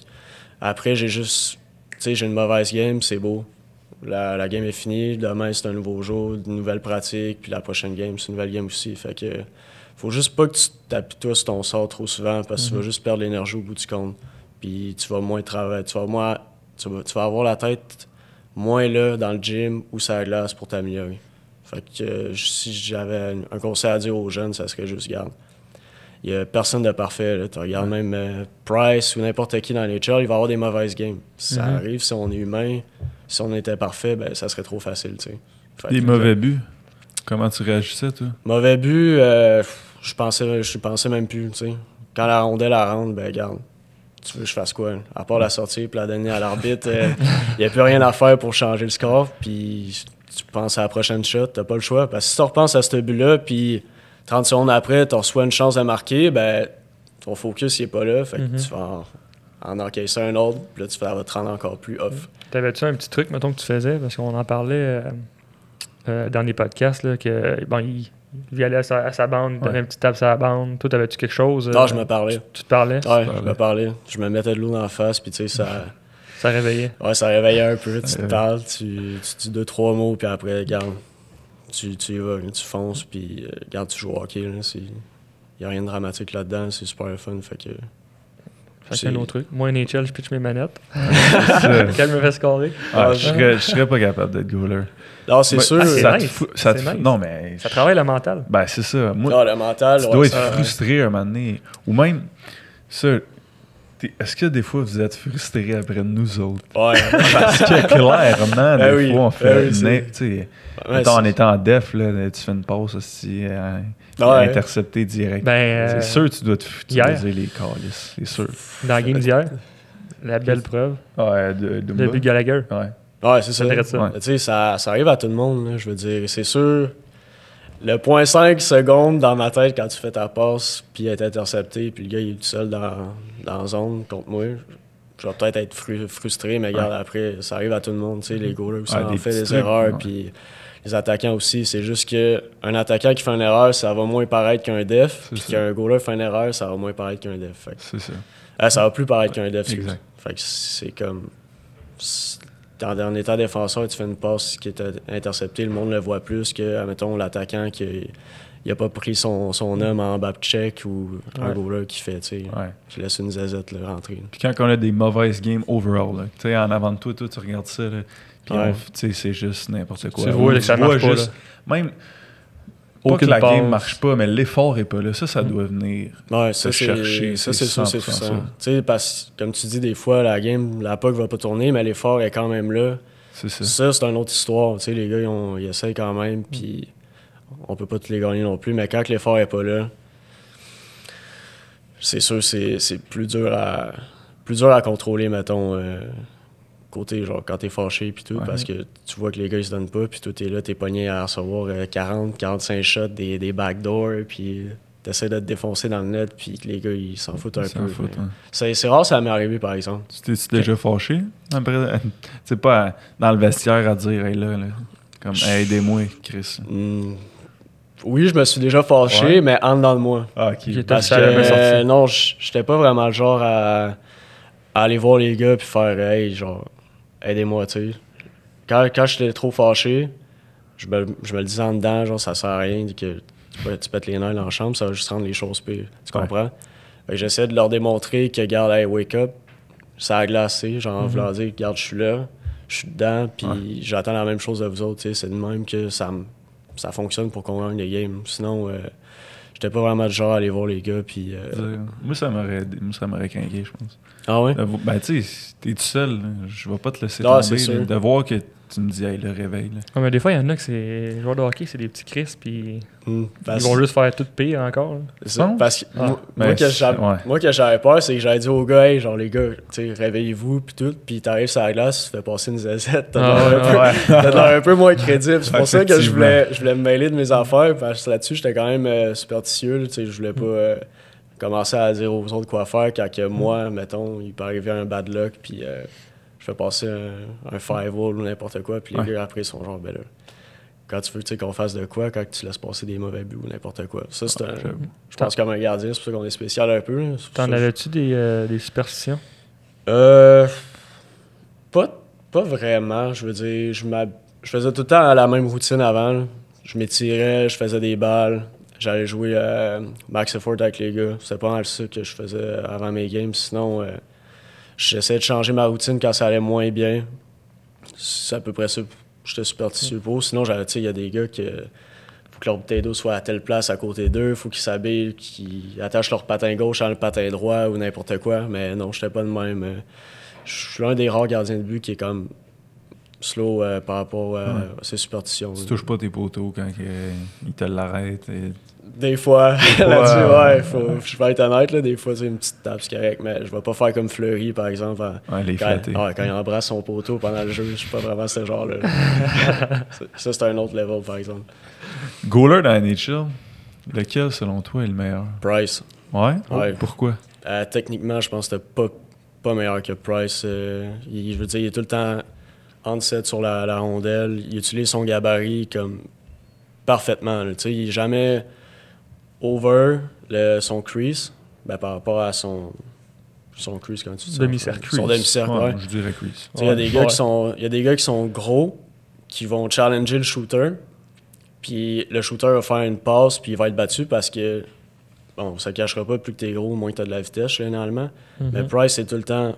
après, j'ai juste. J'ai une mauvaise game, c'est beau. La, la game est finie. Demain, c'est un nouveau jour, une nouvelle pratique. Puis la prochaine game, c'est une nouvelle game aussi. Fait que faut juste pas que tu sur ton sort trop souvent parce que tu vas juste perdre l'énergie au bout du compte. Puis tu vas moins travailler. Tu vas, moins, tu, vas, tu vas avoir la tête moins là dans le gym ou sur la glace pour t'améliorer. Fait que si j'avais un conseil à dire aux jeunes, ça serait juste garde. Il n'y a personne de parfait. là. Tu regardes même euh, Price ou n'importe qui dans les il va avoir des mauvaises games. Ça Mhm. arrive, si on est humain, si on était parfait, ben, ça serait trop facile. tu sais. Des mauvais buts. Comment tu réagissais, toi? Mauvais but, euh, je pensais je pensais même plus. tu sais. Quand la rondelle la rentre, ben garde. Tu veux que je fasse quoi? là? À part la sortie puis la donner à l'arbitre, il n'y a plus rien à faire pour changer le score. Puis tu penses à la prochaine shot, t'as pas le choix. Parce que si tu repenses à ce but-là, puis 30 secondes après, tu reçois une chance de marquer, ben ton focus il est pas là. Fait que Mhm. tu vas en, en encaisser un autre, puis là tu vas te rendre encore plus off. T'avais-tu un petit truc, mettons, que tu faisais? Parce qu'on en parlait euh, euh, dans les podcasts, là, que, bon, il, il allait à sa, à sa bande, il donnait Ouais. un petit tape sur la bande. Toi, t'avais-tu quelque chose? Non, euh, je me parlais. Tu te parlais? Ouais, je me parlais. Je me mettais de l'eau dans la face, puis tu sais, ça. Ça réveillait. Ouais, ça réveillait un peu. Tu te parles, tu, tu dis deux, trois mots, puis après, regarde, tu, tu y vas, tu fonces, puis euh, regarde, tu joues au hockey. Il n'y a rien de dramatique là-dedans, c'est super fun. Fait que, Fait que C'est- un autre truc. Moi, NHL, je pitch mes manettes. Quel me fait scorer? Ah, je, serais, je serais pas capable d'être goaler. non, c'est Ouais, sûr. ah, c'est ça te te nice. Non, mais. Ça travaille le mental. Ben, c'est ça. Moi, Non, le mental, tu ouais, dois être frustré un moment donné. Ou même, ça, est-ce que des fois vous êtes frustré après nous autres? Ouais. Parce que clairement, des Ben oui, fois, on ben fait. oui, tu sais, Ouais, en étant en def, là, tu fais une pause aussi, euh, Ouais. intercepté direct. Ben, euh, c'est sûr que tu dois te hier. utiliser les calices. C'est sûr. dans la game d'hier, la belle preuve. Ouais, de, de Le but de Gallagher. Ouais. Ouais, c'est ça. Ça. Ouais. Tu sais, ça, ça arrive à tout le monde, là, je veux dire. C'est sûr, le point 5 secondes dans ma tête quand tu fais ta passe, puis être intercepté, puis le gars il est tout seul dans, dans la zone contre moi, je vais peut-être être fru- frustré, mais regarde, après, ça arrive à tout le monde. Tu sais, les goalers aussi Ouais, on fait des trucs, erreurs, puis les attaquants aussi. C'est juste que un attaquant qui fait une erreur, ça va moins paraître qu'un def, puis qu'un goaler fait une erreur, ça va moins paraître qu'un def. C'est ça. ah, ça va plus paraître qu'un def, excuse. Exact. Fait que c'est comme. En, en étant défenseur, tu fais une passe qui est interceptée, le monde le voit plus que, admettons, l'attaquant qui il a pas pris son, son homme en back check ou un Ouais. goaler qui fait, tu sais, Ouais. qui laisse une zazette là, rentrer. là. Puis quand on a des mauvaises games overall, tu sais, en avant de toi, toi, tu regardes ça, là, puis Ouais. on- tu sais, c'est juste n'importe quoi. Tu vois ça marche pas, juste- Même, pas que la game passe. marche pas, mais l'effort est pas là. Ça, ça Mm. doit venir. Ouais, Se ça, c'est chercher, ça, c'est sûr, c'est 100% frustrant. ça. Tu sais, parce que, comme tu dis, des fois, la game, la puck va pas tourner, mais l'effort est quand même là. C'est ça. Ça, c'est une autre histoire. Tu sais, les gars, ils, ont- ils essayent quand même, puis on peut pas tous les gagner non plus. Mais quand l'effort est pas là, c'est sûr, c'est c'est plus dur à plus dur à contrôler, mettons, euh, côté genre quand t'es fâché puis tout, Ouais. parce que tu vois que les gars ils se donnent pas, puis toi t'es là, t'es pogné à recevoir euh, 40, 45 shots, des, des backdoors, puis t'essaies de te défoncer dans le net, puis que les gars ils s'en foutent un Ils s'en peu. foutent, mais hein. C'est c'est rare, ça m'est arrivé par exemple. Tu t'es déjà fâché? Après, tu sais, pas à- dans le vestiaire à dire, hey, là, là, comme, hey, aidez-moi, Chris. Hmm. Oui, je me suis déjà fâché, Ouais. mais en dedans de moi. Ah, ok. J'étais- Parce que euh, non, j'étais pas vraiment le genre à, à aller voir les gars puis faire hey, genre aidez-moi, tu sais. Quand, quand j'étais trop fâché, je me, je me le disais en dedans, genre ça sert à rien que tu, tu pètes les nerfs dans la chambre, ça va juste rendre les choses pires. Tu comprends? J'essayais de leur démontrer que, regarde, hey, wake up, ça a glacé, genre, en voulant dire, regarde, je suis là, je suis dedans, puis Ouais. j'attends la même chose de vous autres, tu sais. C'est de même que ça, ça fonctionne pour qu'on gagne les games. Sinon, euh, j'étais pas vraiment du genre à aller voir les gars, puis. euh, Moi, ça m'aurait aidé- moi, ça m'aurait craqué, je pense. Ah ouais? D'avo- Ben, tu sais, t'es tout seul, là, je vais pas te laisser Ah, tomber. là, de voir que tu me dis, hey, le réveil. Là. Ouais, mais des fois, il y en a que c'est. Les joueurs de hockey, c'est des petits Chris, puis Hmm, ils vont juste faire tout pire encore. là. c'est ça, penses? parce que Ah. moi, Ben, moi, que c'est- j'avais, ouais. moi, que j'avais peur, c'est que j'avais dit aux gars, hey, genre les gars, tu sais, réveillez-vous, puis tout, puis t'arrives sur la glace, tu fais passer une zazette, t'as Ah, l'air un peu- Ouais. T'as l'air un peu moins crédible. C'est pour ça que je voulais, je voulais me mêler de mes affaires. Parce que là-dessus, j'étais quand même euh, superstitieux. tu sais, je voulais pas euh, commencer à dire aux autres quoi faire quand que moi, mettons, il peut arriver un bad luck. Puis euh, je fais passer un, un firewall ou n'importe quoi. Puis les Ouais. gars après ils sont genre, ben là, quand tu veux qu'on fasse de quoi, quand tu laisses passer des mauvais buts ou n'importe quoi. Ça, c'est un. Je pense comme un gardien, c'est pour ça qu'on est spécial un peu. T'en avais-tu des, euh, des superstitions? euh, pas, pas vraiment. Je veux dire, je, je faisais tout le temps la même routine avant. là. Je m'étirais, je faisais des balles. J'allais jouer euh, max effort avec les gars. C'était pas mal ça que je faisais avant mes games. Sinon, euh, j'essayais de changer ma routine quand ça allait moins bien. C'est à peu près ça. J'étais superstitieux pour. Sinon, j'avais, il y a des gars qui faut que leur bouteille d'eau soit à telle place à côté d'eux, faut qu'ils s'habillent, qu'ils attachent leur patin gauche à le patin droit ou n'importe quoi. Mais non, j'étais pas de même. euh, Je suis l'un des rares gardiens de but qui est comme slow euh, par rapport euh, Ouais. à ses superstitions. Tu touches pas tes poteaux quand ils te l'arrêtent. et- Des fois, fois, là-dessus, ouais. je vais être honnête, là, des fois, c'est une petite tape, c'est correct, mais je vais pas faire comme Fleury, par exemple, Ouais, les quand, ouais, quand il embrasse son poteau pendant le jeu, je suis pas vraiment ce genre-là. ça, c'est un autre level, par exemple. Goaler dans la NHL, lequel selon toi est le meilleur? Price, Ouais, Ouais. Pourquoi? Euh, techniquement, je pense que c'était pas, pas meilleur que Price. Euh, il, je veux dire, il est tout le temps on-set sur la, la rondelle. Il utilise son gabarit comme parfaitement. là. Il est jamais over le- son crease ben, par rapport à son, son crease, comment tu dis? Demi-cercle. Son demi-cercle, ouais. Je dirais crease. Il y a des gars Ouais. qui sont, il y a des gars qui sont gros, qui vont challenger le shooter, puis le shooter va faire une passe, puis il va être battu parce que, bon, ça ne cachera pas, plus que tu es gros, moins que tu as de la vitesse, généralement. Mais Mhm. Price, c'est tout le temps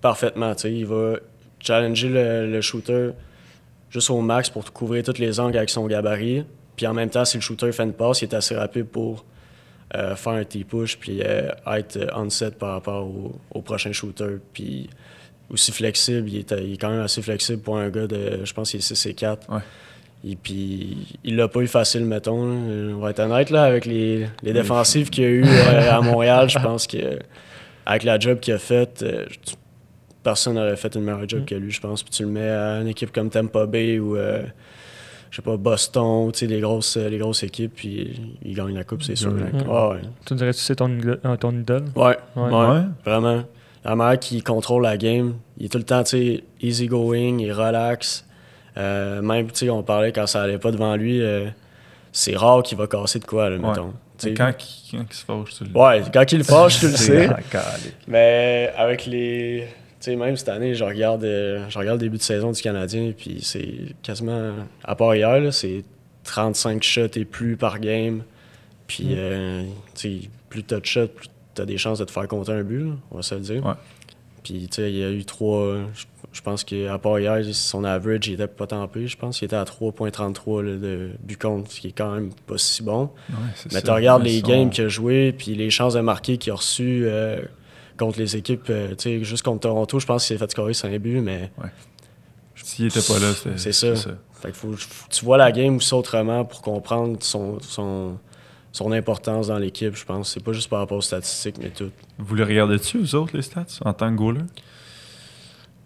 parfaitement, il va challenger le, le shooter juste au max pour couvrir tous les angles avec son gabarit, puis en même temps, si le shooter fait une passe, il est assez rapide pour euh, faire un T-push, puis euh, être euh, on-set par rapport au, au prochain shooter, puis aussi flexible. Il est, il est quand même assez flexible pour un gars de, je pense qu'il est 6 et 4. Ouais. Et puis, il l'a pas eu facile, mettons. là. On va être honnête, là, avec les, les défensives qu'il y a eu euh, à Montréal, je pense que avec la job qu'il a faite, tu- personne n'aurait fait une meilleure job Mm. que lui, je pense. Puis tu le mets à une équipe comme Tampa Bay ou, euh, je sais pas, Boston, tu sais, les grosses, les grosses équipes, puis il gagne la coupe, c'est sûr. ouais. Tu dirais que c'est ton, idole- euh, ton idole? Ouais, Ouais. ouais, Ouais. vraiment. La manière qu'il contrôle la game, il est tout le temps, tu sais, easy going, il relax. Euh, même, tu sais, on parlait quand ça allait pas devant lui, euh, c'est rare qu'il va casser de quoi, là, Ouais. mettons. Tu sais, Quand, il- quand il se fâche, tu le Ouais, quand il le fâche, tu le sais. Ah. Mais avec les. Tu sais, même cette année, je regarde, euh, je regarde le début de saison du Canadien, puis c'est quasiment. À part hier, là, c'est 35 shots et plus par game. Puis, Mm. euh, tu sais, plus tu as de shots, plus tu as des chances de te faire compter un but, là, on va se le dire. Ouais. Puis, tu sais, il y a eu trois. je- pense qu'à part hier, son average, il était pas tant pire. Je pense qu'il était à 3,33 là, de but contre, ce qui est quand même pas si bon. Ouais, Mais tu regardes les games qu'il a joué, puis les chances de marquer qu'il a reçues euh, contre les équipes. euh, tu sais, juste contre Toronto, je pense qu'il s'est fait scorer 5 buts, mais S'il était pas là, c'était C'est ça. fait que faut, tu vois la game aussi autrement pour comprendre son, son, son importance dans l'équipe, je pense. C'est pas juste par rapport aux statistiques, mais tout. Vous les regardez-tu, vous autres, les stats, en tant que goaler?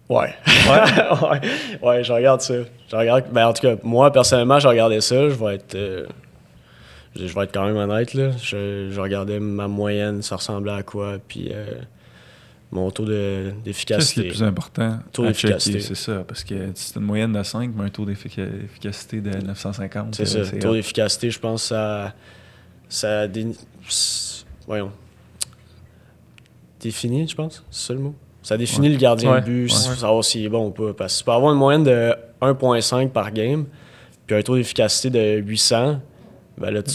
Ouais. ouais? ouais, je regarde ça. Je regarde, ben, en tout cas, moi, personnellement, je regardais ça. Je vais être. euh, je je vais être quand même honnête, là. Je, je regardais ma moyenne, ça ressemblait à quoi, puis euh, mon taux de- Qu'est-ce qui est d'efficacité. le plus important Taux d'efficacité. c'est ça. Parce que c'est une moyenne de 5, mais un taux d'efficacité de 950. C'est euh, ça. Le taux d'efficacité, je pense, ça. ça dé- voyons. Définit, je pense. C'est ça le mot? Ça définit Ouais. le gardien Ouais, de but, ouais. savoir s'il est bon ou pas. Parce que tu peux avoir une moyenne de 1,5 par game, puis un taux d'efficacité de 800. Ben là, tu,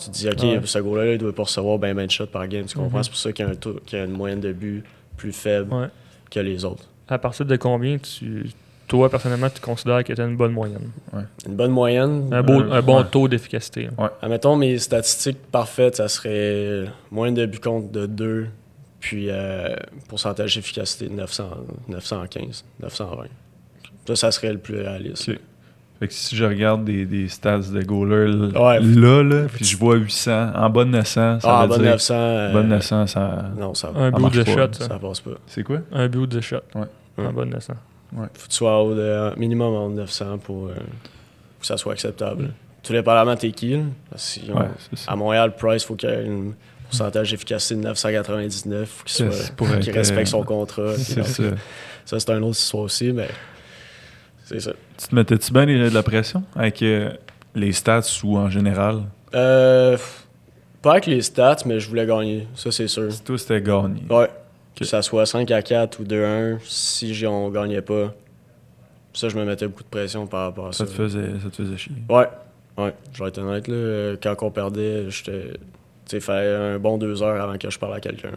tu te dis, OK, Ouais. ce gars-là, il doit pas recevoir ben, ben de shots par game. Tu comprends? Mhm. C'est pour ça qu'il y a, un taux- qu'il y a une moyenne de but plus faible Ouais. que les autres. À partir de combien tu, toi, personnellement, tu considères que tu as une bonne moyenne? Une bonne moyenne? Un, beau, Euh, un bon ouais. taux d'efficacité. Admettons, mes statistiques parfaites, ça serait moins de buts contre de 2, puis euh, pourcentage d'efficacité de 900, 915, 920. Ça, ça serait le plus réaliste. Fait que si je regarde des, des stats de goaler Ouais. là, là, puis je vois 800, en bas de 900, ça Ah, en bas de dire... 900. euh, bas de 900, ça... Non, ça, Un bout marche de pas, shot, ça ça. passe pas. C'est quoi? Un but de shot. Ouais. En Ouais. bas de 900. Faut que tu sois au de, minimum en 900 pour euh, que ça soit acceptable. Tout dépendamment t'es qui. là. Parce que, Ouais, c'est ça. à Montréal, Price, faut qu'il y ait un pourcentage d'efficacité de 999. Faut qu'il respecte euh, son contrat. C'est ça. ça, c'est un autre histoire aussi, mais c'est ça. Tu te mettais-tu bien de la pression avec euh, les stats ou en général? Euh, pas avec les stats, mais je voulais gagner. Ça, c'est sûr. Toi, c'était gagné. Ouais. Que ça soit 5 à 4 ou 2 à 1, si on gagnait pas, ça, je me mettais beaucoup de pression par rapport à ça. Ça te faisait, ça te faisait chier. Ouais, ouais, je vais être honnête. Là, quand on perdait, j'étais. Tu sais, un bon deux heures avant que je parle à quelqu'un.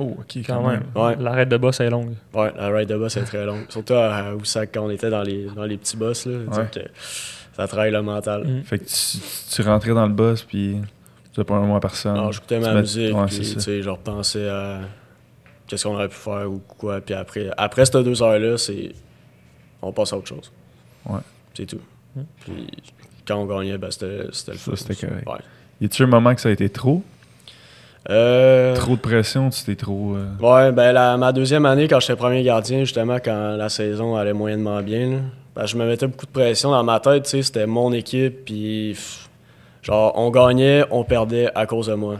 Oh, ok, Quand même. Ouais. L'arrêt de boss est longue. Ouais, la ride de boss est très longue. Surtout à, Oussac, quand on était dans les, dans les petits boss. Là, Ouais. que ça travaille le mental. Mm. Fait que tu, tu rentrais dans le boss, puis tu n'as pas un mois à personne. Alors, j'écoutais ma musique, ouais, puis tu ça. sais, je repensais à qu'est-ce qu'on aurait pu faire ou quoi. Puis après, après ces deux heures-là, c'est. On passe à autre chose. Ouais. C'est tout. Mm. Puis quand on gagnait, ben, c'était c'était le Ça, fun. c'était correct. Ouais. Y a-tu un moment que ça a été trop? Euh, Trop de pression, tu t'es trop. euh, Ouais, ben la, ma deuxième année, quand j'étais premier gardien, justement, quand la saison allait moyennement bien, là, ben, je me mettais beaucoup de pression dans ma tête, tu sais, c'était mon équipe, puis genre, on gagnait, on perdait à cause de moi.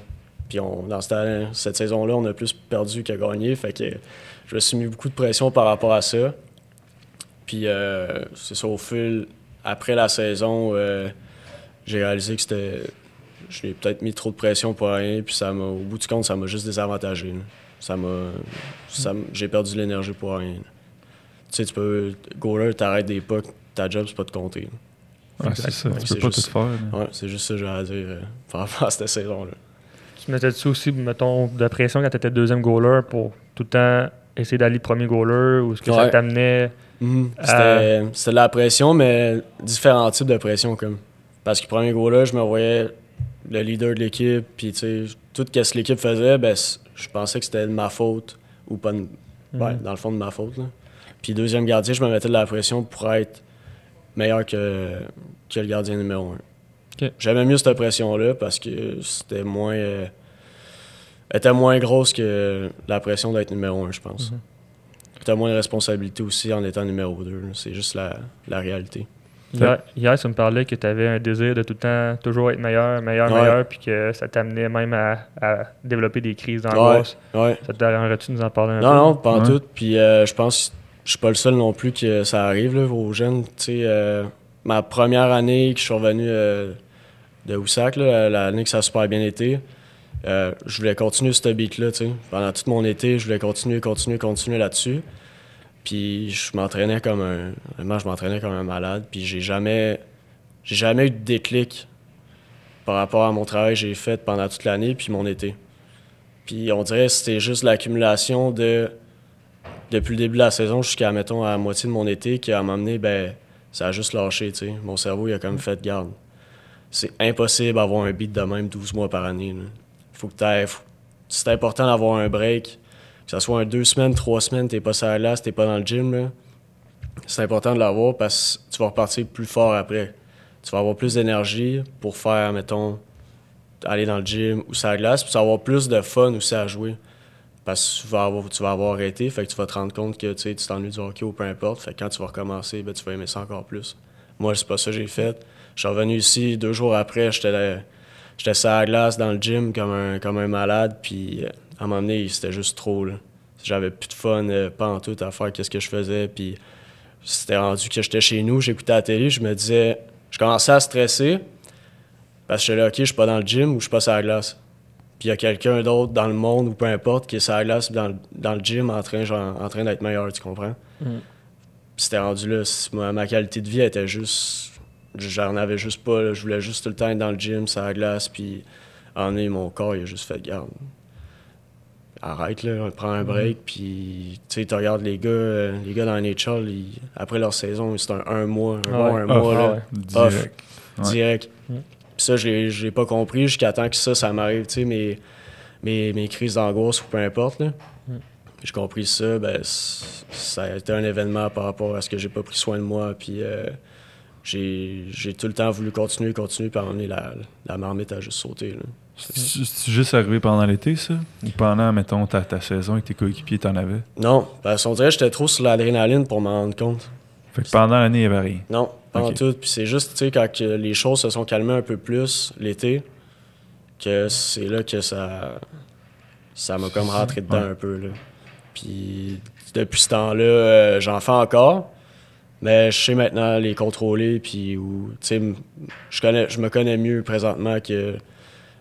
Puis on, dans cette, cette saison-là, on a plus perdu que gagné, fait que je me suis mis beaucoup de pression par rapport à ça. Puis euh, c'est ça, au fil, après la saison, euh, j'ai réalisé que c'était. Je l'ai peut-être mis trop de pression pour rien, puis ça m'a, au bout du compte, ça m'a juste désavantagé. là. Ça m'a. ça j'ai perdu de l'énergie pour rien. là. Tu sais, tu peux. Goaler, t'arrêtes des pucks, ta job, c'est pas de compter. Ouais, c'est ça. Ouais, Tu c'est peux pas juste- tout faire. Ouais, c'est juste ça que j'ai à dire euh, par rapport à cette saison-là. Tu mettais-tu aussi, mettons, de la pression quand tu étais deuxième goaler pour tout le temps essayer d'aller premier goaler ou est-ce que ça t'amenait. C'était, c'était de la pression, mais différents types de pression. comme Parce que premier goal-là, je me voyais le leader de l'équipe, puis tout ce que l'équipe faisait, ben, je pensais que c'était de ma faute, ou pas de- Mhm. dans le fond de ma faute. Là. Puis deuxième gardien, je me mettais de la pression pour être meilleur que, que le gardien numéro un. Ok. J'aimais mieux cette pression-là parce que c'était moins. euh, était moins grosse que la pression d'être numéro un, je pense. Tu as moins de responsabilité aussi en étant numéro 2. C'est juste la, la réalité. Hier, hier, tu me parlais que tu avais un désir de tout le temps toujours être meilleur, meilleur, Ouais. meilleur, puis que ça t'amenait même à, à développer des crises d'angoisse. Ouais. Ça te dérangerait-tu de nous en parler un Non, peu? non, pas en Ouais. tout. Puis euh, je pense que je suis pas le seul non plus que ça arrive là, aux jeunes. Tu sais, euh, ma première année que je suis revenu euh, de Houssac, l'année que ça a super bien été, euh, je voulais continuer ce beat-là. tu sais. Pendant tout mon été, je voulais continuer, continuer, continuer là-dessus. Puis je m'entraînais comme un. Vraiment, je m'entraînais comme un malade. Puis j'ai jamais. J'ai jamais eu de déclic par rapport à mon travail que j'ai fait pendant toute l'année puis mon été. Puis on dirait que c'était juste l'accumulation de. Depuis le début de la saison jusqu'à, mettons, à la moitié de mon été qui a m'amené, ben, ça a juste lâché, tu. Mon cerveau, il a comme fait garde. C'est impossible d'avoir un beat de même 12 mois par année. là. Faut que faut- C'est important d'avoir un break. Que ça soit un deux semaines, trois semaines, t'es pas la glace, t'es pas dans le gym, là. C'est important de l'avoir parce que tu vas repartir plus fort après. Tu vas avoir plus d'énergie pour faire, mettons, aller dans le gym ou la glace, puis tu vas avoir plus de fun aussi à jouer. Parce que tu vas avoir, tu vas avoir arrêté, fait que tu vas te rendre compte que tu t'ennuies du hockey ou peu importe. Fait que quand tu vas recommencer, ben, tu vas aimer ça encore plus. Moi, c'est pas ça que j'ai fait. Je suis revenu ici, deux jours après, j'étais là- j'étais sur la glace dans le gym comme un, comme un malade, puis euh, à un moment donné, c'était juste trop. J'avais plus de fun, euh, pas en tout à faire qu'est-ce que je faisais, puis c'était rendu que j'étais chez nous, j'écoutais la télé, je me disais, je commençais à stresser, parce que j'étais là, ok, je suis pas dans le gym ou je suis pas sur la glace. Puis il y a quelqu'un d'autre dans le monde ou peu importe qui est sur la glace dans, le- dans le gym en train, genre, en train d'être meilleur, tu comprends? Mm. Puis c'était rendu là, ma, ma qualité de vie était juste. J'en avais juste pas, là. je voulais juste tout le temps être dans le gym, sur la glace, puis en est, mon corps, il a juste fait garde. Arrête, là, prends un break, puis tu sais, tu regardes les gars, euh, les gars dans NHL, ils- après leur saison, c'est un, un mois, un bon Ouais. un mois, ah là, ouais. Direct. Ouais. direct. Mm. Puis ça, je l'ai- pas compris jusqu'à temps que ça, ça m'arrive, tu sais, mes, mes, mes crises d'angoisse ou peu importe. Là. Mm. j'ai compris ça, ben, ça a été un événement par rapport à ce que j'ai pas pris soin de moi. Puis euh, j'ai j'ai tout le temps voulu continuer, continuer, puis à un moment donné, la, la marmite a juste sauté. Là. C'est juste arrivé pendant l'été, ça? Ou pendant, mettons, ta, ta saison avec tes coéquipiers, t'en avais? Non, parce qu'on dirait que j'étais trop sur l'adrénaline pour m'en rendre compte. Fait que pendant l'année, il y avait rien. Non, pas en Ok. tout. Puis c'est juste, tu sais, quand les choses se sont calmées un peu plus l'été, que c'est là que ça ça m'a comme rentré dedans Ouais. un peu. Là. Puis depuis ce temps-là, euh, j'en fais encore, mais je sais maintenant les contrôler. Puis, tu sais, m- je, connais, je me connais mieux présentement que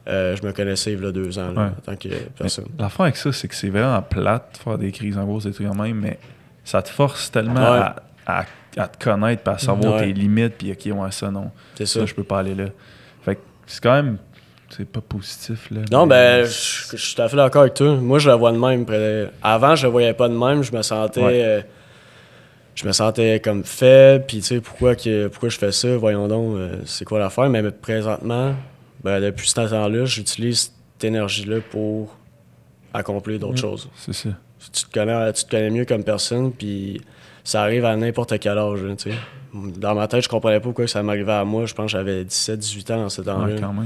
euh, je me connaissais il y a deux ans, là, Ouais. en tant que personne. L'affaire avec ça, c'est que c'est vraiment plate de faire des crises en bourse et tout quand même, mais ça te force tellement Ouais. à, à- à te connaître, puis à savoir Ouais. tes limites, puis ok, ouais, ça non. C'est ça. Ça, je peux pas aller là. Fait que c'est quand même. C'est pas positif, là. Non, mais- ben, je je suis tout à fait d'accord avec toi. Moi, je la vois de même. Avant, je la voyais pas de même. Je me sentais. Euh, je me sentais comme faible. Puis, tu sais, pourquoi, que, pourquoi je fais ça? Voyons donc, euh, c'est quoi l'affaire? Mais présentement, ben, depuis ce temps-là, j'utilise cette énergie-là pour accomplir d'autres choses. C'est ça. Tu te, connais, tu te connais mieux comme personne. Puis, ça arrive à n'importe quel âge. sais. Dans ma tête, je comprenais pas pourquoi ça m'arrivait à moi. Je pense que j'avais 17-18 ans dans ce temps-là Ouais,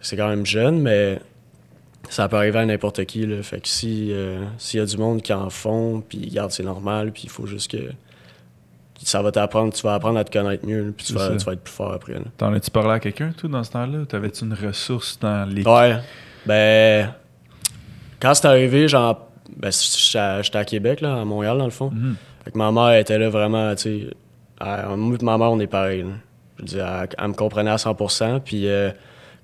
c'est quand même jeune, mais ça peut arriver à n'importe qui. Là. Fait que si, euh, s'il y a du monde qui en font, puis regarde, c'est normal, puis il faut juste que. Ça va t'apprendre, tu vas apprendre à te connaître mieux, puis tu vas, tu vas être plus fort après. là. T'en as-tu parlé à quelqu'un, tout, dans ce temps-là? Ou T'avais-tu une ressource dans l'équipe? Ouais. Ben. Quand c'est arrivé, genre. Ben, j'étais à- Québec, là, à Montréal, dans le fond. Mhm. Fait que ma mère était là vraiment, tu sais. Moi et ma mère, on est pareil. là. Je veux dire, elle, elle me comprenait à 100%. Puis euh,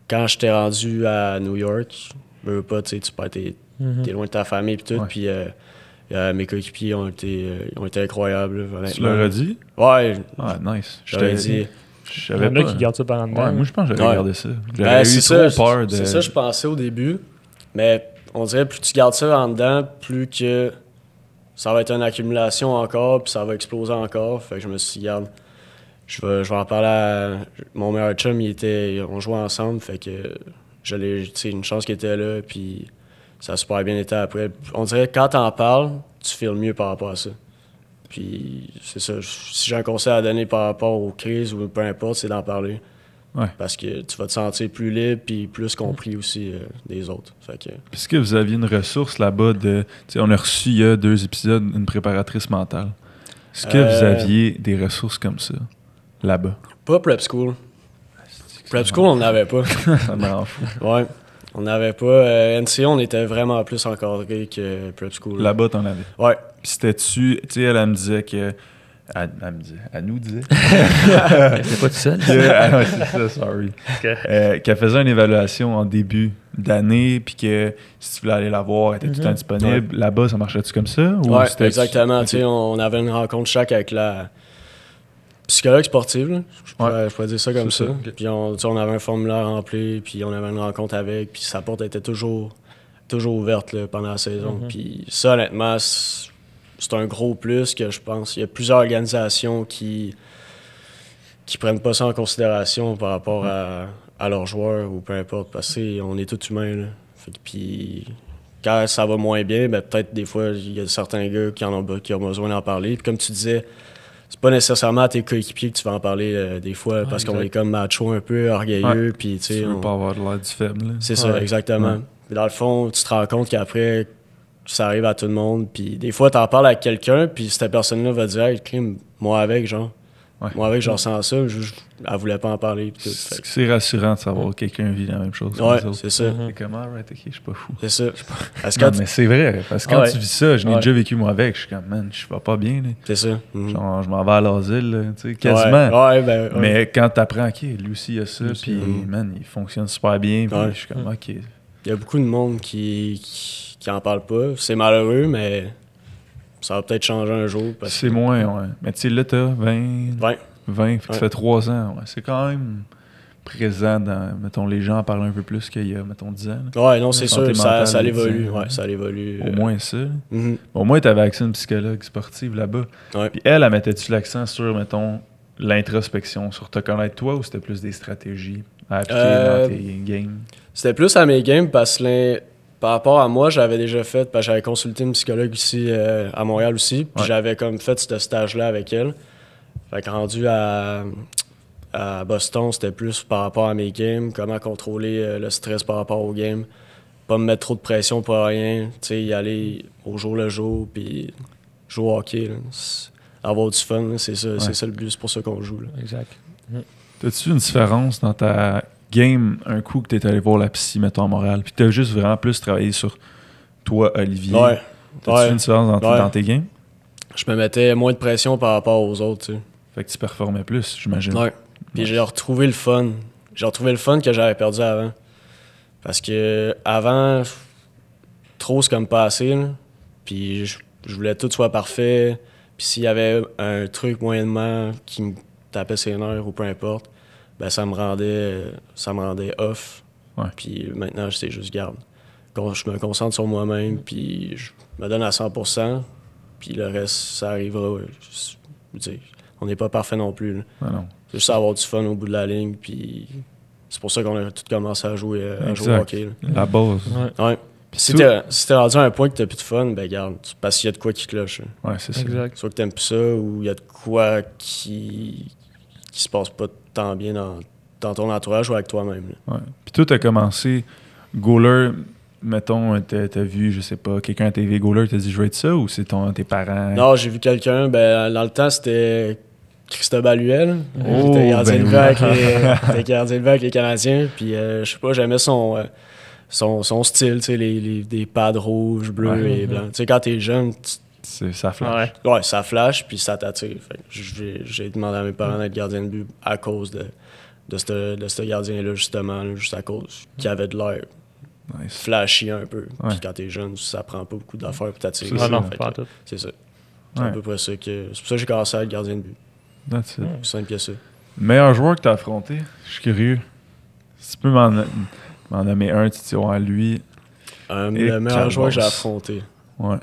quand j'étais rendu à New York, veux, veux pas, tu sais, tu perds tes, Mhm. t'es loin de ta famille puis tout. Puis euh, euh, mes coéquipiers ont été, euh, ont été incroyables, Tu leur as dit? Ouais, Ah, nice. je t'avais dit. Je Il y en a qui gardent ça par en dedans. Ouais, moi, je pense que j'avais Ouais. regardé ça. J'avais Ben, eu c'est trop ça, peur de. C'est ça, je pensais au début. Mais on dirait plus tu gardes ça en dedans, plus que ça va être une accumulation encore, puis ça va exploser encore. Fait que je me suis dit, garde, je vais, je vais en parler à mon meilleur chum. Il était, on jouait ensemble, fait que j'allais, tu sais, une chance qu'il était là, puis ça a super bien été après. On dirait que quand t'en parles, tu fais le mieux par rapport à ça. Puis c'est ça. Si j'ai un conseil à donner par rapport aux crises ou peu importe, c'est d'en parler. Ouais. Parce que tu vas te sentir plus libre puis plus compris aussi euh, des autres. Que, Est-ce que vous aviez une ressource là-bas de. on a reçu il y a deux épisodes une préparatrice mentale. Est-ce que vous Euh, aviez des ressources comme ça là-bas? pas prep school. Prep school, on n'avait pas. Ça me rend fou. ouais. On n'avait pas. Euh, NCA, on était vraiment plus encadré que prep school. Là-bas, t'en avais. Ouais. Puis c'était-tu. Tu sais, elle, elle me disait que. Elle, elle me disait. Elle nous disait. C'est pas tout seul. ah ouais, c'est ça, sorry. Euh, qu'elle faisait une évaluation en début d'année, puis que si tu voulais aller la voir, elle était tout le temps Mhm. disponible. Là-bas, ça marchait-tu comme ça? Ou Ouais, c'était- exactement. Tu sais, On avait une rencontre chaque avec la psychologue sportive. là. Je, pourrais, je pourrais dire ça comme ça. Puis on, on avait un formulaire rempli, puis on avait une rencontre avec, puis sa porte était toujours, toujours ouverte là, pendant la saison. Mhm. Puis ça, honnêtement, c'est un gros plus que je pense. Il y a plusieurs organisations qui qui prennent pas ça en considération par rapport à, à leurs joueurs ou peu importe, parce qu'on est tous humains. Là. Fait que, puis quand ça va moins bien, ben, peut-être des fois, il y a certains gars qui, en ont, qui ont besoin d'en parler. Puis comme tu disais, c'est pas nécessairement à tes coéquipiers que tu vas en parler euh, des fois, Ouais, parce qu'on est comme macho un peu, orgueilleux, puis tu veux on- pas avoir de l'air du faible. là. c'est ça, exactement. Dans le fond, tu te rends compte qu'après, ça arrive à tout le monde. Puis des fois, tu en parles avec quelqu'un, puis cette personne-là va dire Hey, crime, moi avec, genre. Ouais. Moi avec, je ressens ça. Je, je- elle voulait pas en parler. C'est rassurant de savoir que quelqu'un vit la même chose. que Ouais, c'est ça. Mhm. C'est comment, right, ok, je suis pas fou. C'est ça. Non, mais c'est vrai, parce que quand Ouais. tu vis ça, je Ouais. déjà vécu moi avec, je suis comme, man, je vais pas bien. là. C'est ça. Mhm. Genre, je m'en vais à l'asile, là, tu sais, quasiment. Ouais, ouais, ben, ouais. Mais quand t'apprends, ok, lui aussi il a ça, puis mhm. man, il fonctionne super bien, puis Ouais. je suis comme, ok. Il y a beaucoup de monde qui, qui, qui en parle pas. C'est malheureux, mais ça va peut-être changer un jour. C'est moins, ouais. Mais tu sais, là, t'as 20, Ouais. 20, fait que Ouais. ça fait 3 ans, ouais. C'est quand même présent dans, mettons, les gens en parlent un peu plus qu'il y a, mettons, 10 ans. là. Ouais, non, c'est sûr. Ça, ça ans. Ouais, ça l'évolue. Au moins ça. Mhm. Au moins, t'avais accès à une psychologue sportive là-bas. Puis elle, elle mettait-tu l'accent sur, mettons, l'introspection, sur te connaître toi, ou c'était plus des stratégies à appliquer Euh, dans tes games? C'était plus à mes games parce que par rapport à moi, j'avais déjà fait, parce que j'avais consulté une psychologue ici euh, à Montréal aussi, puis Ouais. j'avais comme fait ce stage-là avec elle. Fait que rendu à, à Boston, c'était plus par rapport à mes games, comment contrôler euh, le stress par rapport aux games, pas me mettre trop de pression pour rien, tu sais, y aller au jour le jour, puis jouer au hockey, là. Avoir du fun, c'est ça, c'est ça le but, c'est pour ça qu'on joue. là. Exact. T'as-tu une différence dans ta game un coup que t'es allé voir la psy, mettons, à Montréal, puis que t'as juste vraiment plus travaillé sur toi, Olivier? Ouais. T'as-tu ouais. une différence dans, Ouais. dans tes games? Je me mettais moins de pression par rapport aux autres, tu sais. Fait que tu performais plus, j'imagine. Ouais. Puis j'ai retrouvé le fun. J'ai retrouvé le fun que j'avais perdu avant. Parce que avant, trop c'est comme pas assez. là. Puis je, je voulais que tout soit parfait. Puis s'il y avait un truc moyennement qui me tapait ses nerfs ou peu importe, ben ça me rendait ça me rendait off. Ouais. Puis maintenant, c'est juste garde. Quand je me concentre sur moi-même, puis je me donne à 100%, puis le reste, ça arrivera. Je on n'est pas parfait non plus. Ah non. C'est juste avoir du fun au bout de la ligne, puis c'est pour ça qu'on a tout commencé à jouer, euh, à jouer au hockey. La base. Ouais, si Tout- t'es si rendu à un point que t'as plus de fun, ben garde, parce qu'il y a de quoi qui cloche. Ouais, c'est ça. exact. Soit que t'aimes plus ça, ou il y a de quoi qui, qui se passe pas tant bien dans, dans ton entourage ou avec toi-même. Ouais. Puis toi, t'as commencé goaler, mettons, t'as t'as vu, je sais pas, quelqu'un à TV goaler, t'as dit je veux être ça ou c'est tes parents? Non, j'ai vu quelqu'un, ben dans le temps, c'était Christophe Baluel. Oh, qui était gardien, ben de oui. gardien de avec les Canadiens. Puis euh, je sais pas, j'aimais son, euh, son, son style, tu sais, les, les- des pads rouges, bleus Ouais. et blancs. Tu sais, quand t'es jeune, tu- ça flash. Ouais. ouais, ça flash, puis ça t'attire. J'ai demandé à mes parents d'être gardien de but à cause de, de ce de gardien-là, justement, là, juste à cause qu'il avait de l'air Nice. flashy un peu. Ouais. Puis quand t'es jeune, ça prend pas beaucoup d'affaires pour t'attirer. C'est Ah ça. C'est ça. C'est Ouais. à peu près ça que. C'est pour ça que j'ai commencé à être gardien de but. That's it. Plus simple que ça. Meilleur joueur que t'as affronté? Je suis curieux. Si tu peux m'en nommer un, tu te dis, ouais, lui, Euh, le meilleur joueur que j'ai affronté. ouais.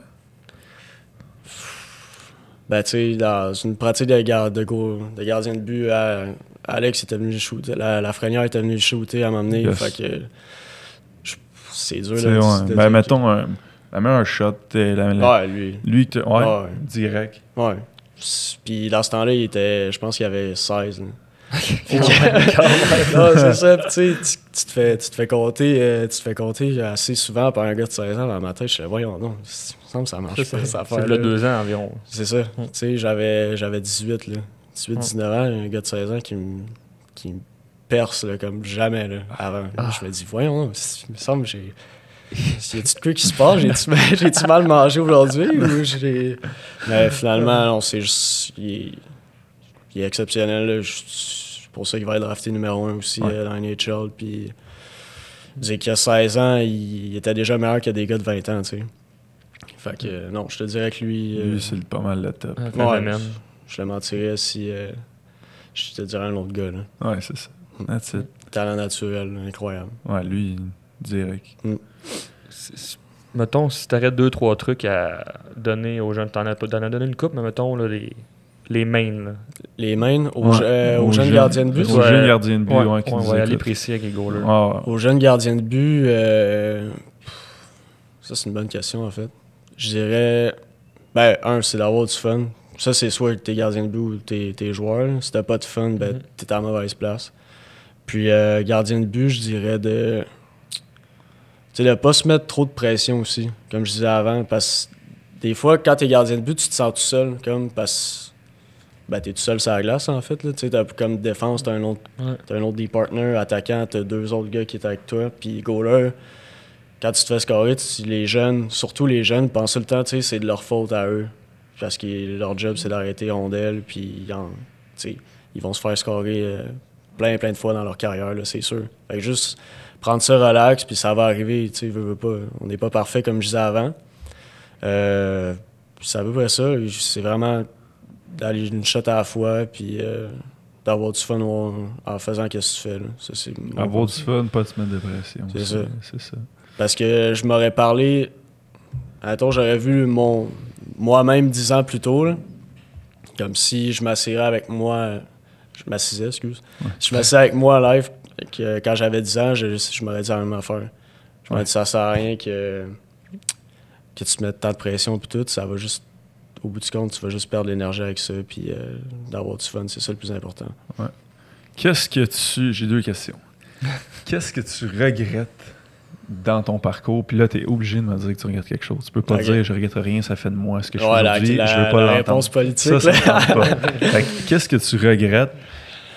Ben, dans une pratique de, gar- de, go- de gardien de but, à- Alex était venu shooter. La, la Frenière était venue shooter à m'emmener. Yes. Que. C'est dur, là. ouais. de Ben, mettons, euh, la meilleure shot, la, que- la- Ouais, lui. lui, ouais, Ouais. direct. Ouais. Puis dans ce temps-là, il était. Je pense qu'il avait 16. là. non, c'est ça. Puis tu sais, tu- tu te fais, tu te fais compter, euh, tu te fais compter assez souvent par un gars de 16 ans dans ma tête. Je fais, voyons, non, il me semble que ça marche pas, affaire. le deux ans environ. C'est ça. Tu sais, j'avais, j'avais 18, là. 18, Ouais. 19 ans, un gars de 16 ans qui me, qui me perce, là, comme jamais, là, avant. Ah. Je me dis, voyons, non, il me semble que j'ai. Y a-tu de quoi qui se passe? J'ai-tu mal, j'ai-tu mal mangé aujourd'hui? ou j'ai. Mais finalement, non, c'est juste. Il il est exceptionnel, là. Je- C'est pour ça qu'il va être drafté numéro 1 aussi Ouais. euh, dans NHL. Puis. Je dis qu'il a 16 ans, il, il était déjà meilleur que des gars de 20 ans, tu sais. Fait que, euh, non, je te dirais que lui. euh, Lui, c'est le- pas mal le top. Un Ouais, phénomène. je te mentirais si euh, je te dirais un autre gars. Là. Ouais, c'est ça. That's it. Talent naturel, incroyable. Ouais, lui, direct. C'est- c'est- Mettons, si tu aurais deux, trois trucs à donner aux jeunes, t'en as, t'en as donné une coupe, mais mettons là, les, les mains. Là. Les mains aux, Ouais, euh, aux aux jeunes jeunes- gardiens de but. aux jeunes gardiens de but, Ouais, ouais, qui on va y aller précis avec les goalers. Ah, ouais. Aux jeunes gardiens de but, euh, ça c'est une bonne question en fait. Je dirais, ben, un, c'est d'avoir du fun. Ça, c'est soit que t'es gardien de but ou t'es, t'es joueur. Si t'as pas de fun, ben, Mhm. t'es à la mauvaise place. Puis, euh, gardien de but, je dirais de. Tu sais, de pas se mettre trop de pression aussi, comme je disais avant. Parce que des fois, quand t'es gardien de but, tu te sens tout seul, comme parce ben, t'es tout seul sur la glace, en fait. Là. Tu sais, t'as comme défense, t'as un autre Ouais. T'as un autre des partners, attaquant, t'as deux autres gars qui étaient avec toi. Puis goaler, quand tu te fais scorer, les jeunes, surtout les jeunes, pensent tout le temps, tu sais, c'est de leur faute à eux. Parce que leur job, c'est d'arrêter rondelle, puis ils vont se faire scorer euh, plein, plein de fois dans leur carrière, là, c'est sûr. Fait que juste prendre ça relax, puis ça va arriver, tu sais, veux, veux pas. On n'est pas parfait comme je disais avant. Euh, puis c'est à peu près ça. C'est vraiment d'aller une shot à la fois, puis euh, d'avoir du fun en, en faisant ce que tu fais. Là. Ça, c'est Avoir du fun, pas te mettre de pression. C'est ça. C'est ça. Parce que je m'aurais parlé. Attends, j'aurais vu mon moi-même dix ans plus tôt. là. Comme si je m'assirais avec moi. Je m'assisais, excuse. Si je m'assisais avec moi live que, quand j'avais 10 ans, je, je m'aurais dit la même affaire. Je me Ouais. dis, ça sert à rien que, que tu te mettes tant de pression puis tout. Ça va juste, au bout du compte, tu vas juste perdre l'énergie avec ça puis euh, d'avoir du fun. C'est ça le plus important. Qu'est-ce que tu. J'ai deux questions. Qu'est-ce que tu regrettes dans ton parcours? Puis là, tu es obligé de me dire que tu regrettes quelque chose. Tu peux pas dire je regrette rien, ça fait de moi ce que je suis Ouais, aujourd'hui. je veux pas la l'entendre. réponse politique. Ça, ça là. me tente pas. Fait que Qu'est-ce que tu regrettes?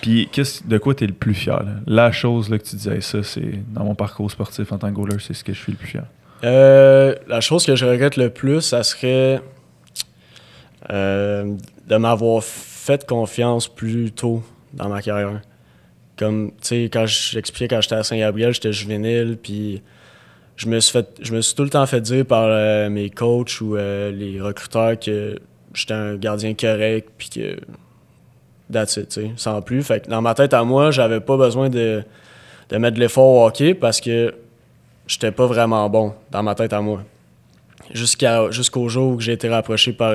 Puis qu'est-ce- de quoi tu es le plus fier? là? La chose là, que tu disais, ça, c'est dans mon parcours sportif en tant que goaler, c'est ce que je suis le plus fier. Euh, la chose que je regrette le plus, ça serait euh, de m'avoir fait confiance plus tôt dans ma carrière. Comme, tu sais, quand j'expliquais quand j'étais à Saint-Gabriel, j'étais juvénile, puis je me suis tout le temps fait dire par euh, mes coachs ou euh, les recruteurs que j'étais un gardien correct, puis que that's it, tu sais, sans plus. Fait que dans ma tête à moi, j'avais pas besoin de, mettre de l'effort au hockey parce que j'étais pas vraiment bon dans ma tête à moi. Jusqu'au jour où j'ai été rapproché par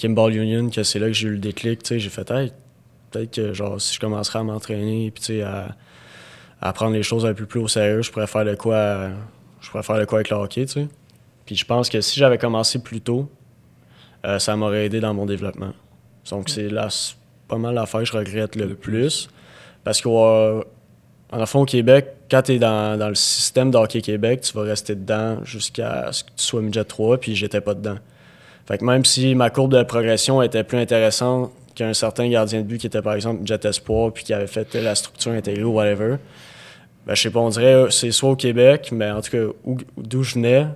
Kimball Union, que c'est là que j'ai eu le déclic, tu sais, j'ai fait, hey, peut-être que genre, si je commencerais à m'entraîner, puis à, à prendre les choses un peu plus au sérieux, je pourrais faire de quoi, je pourrais faire de quoi avec le hockey, tu sais. Puis je pense que si j'avais commencé plus tôt, euh, ça m'aurait aidé dans mon développement. Donc c'est là, pas mal l'affaire que je regrette le, Le plus. Parce qu'en fond, au Québec, quand tu es dans, dans le système de hockey Québec, tu vas rester dedans jusqu'à ce que tu sois midget 3, puis j'étais pas dedans. Fait que même si ma courbe de progression était plus intéressante qu'un certain gardien de but qui était par exemple midget espoir, puis qui avait fait la structure intégrée ou whatever, ben, je sais pas, on dirait c'est soit au Québec, mais en tout cas, où- d'où je venais,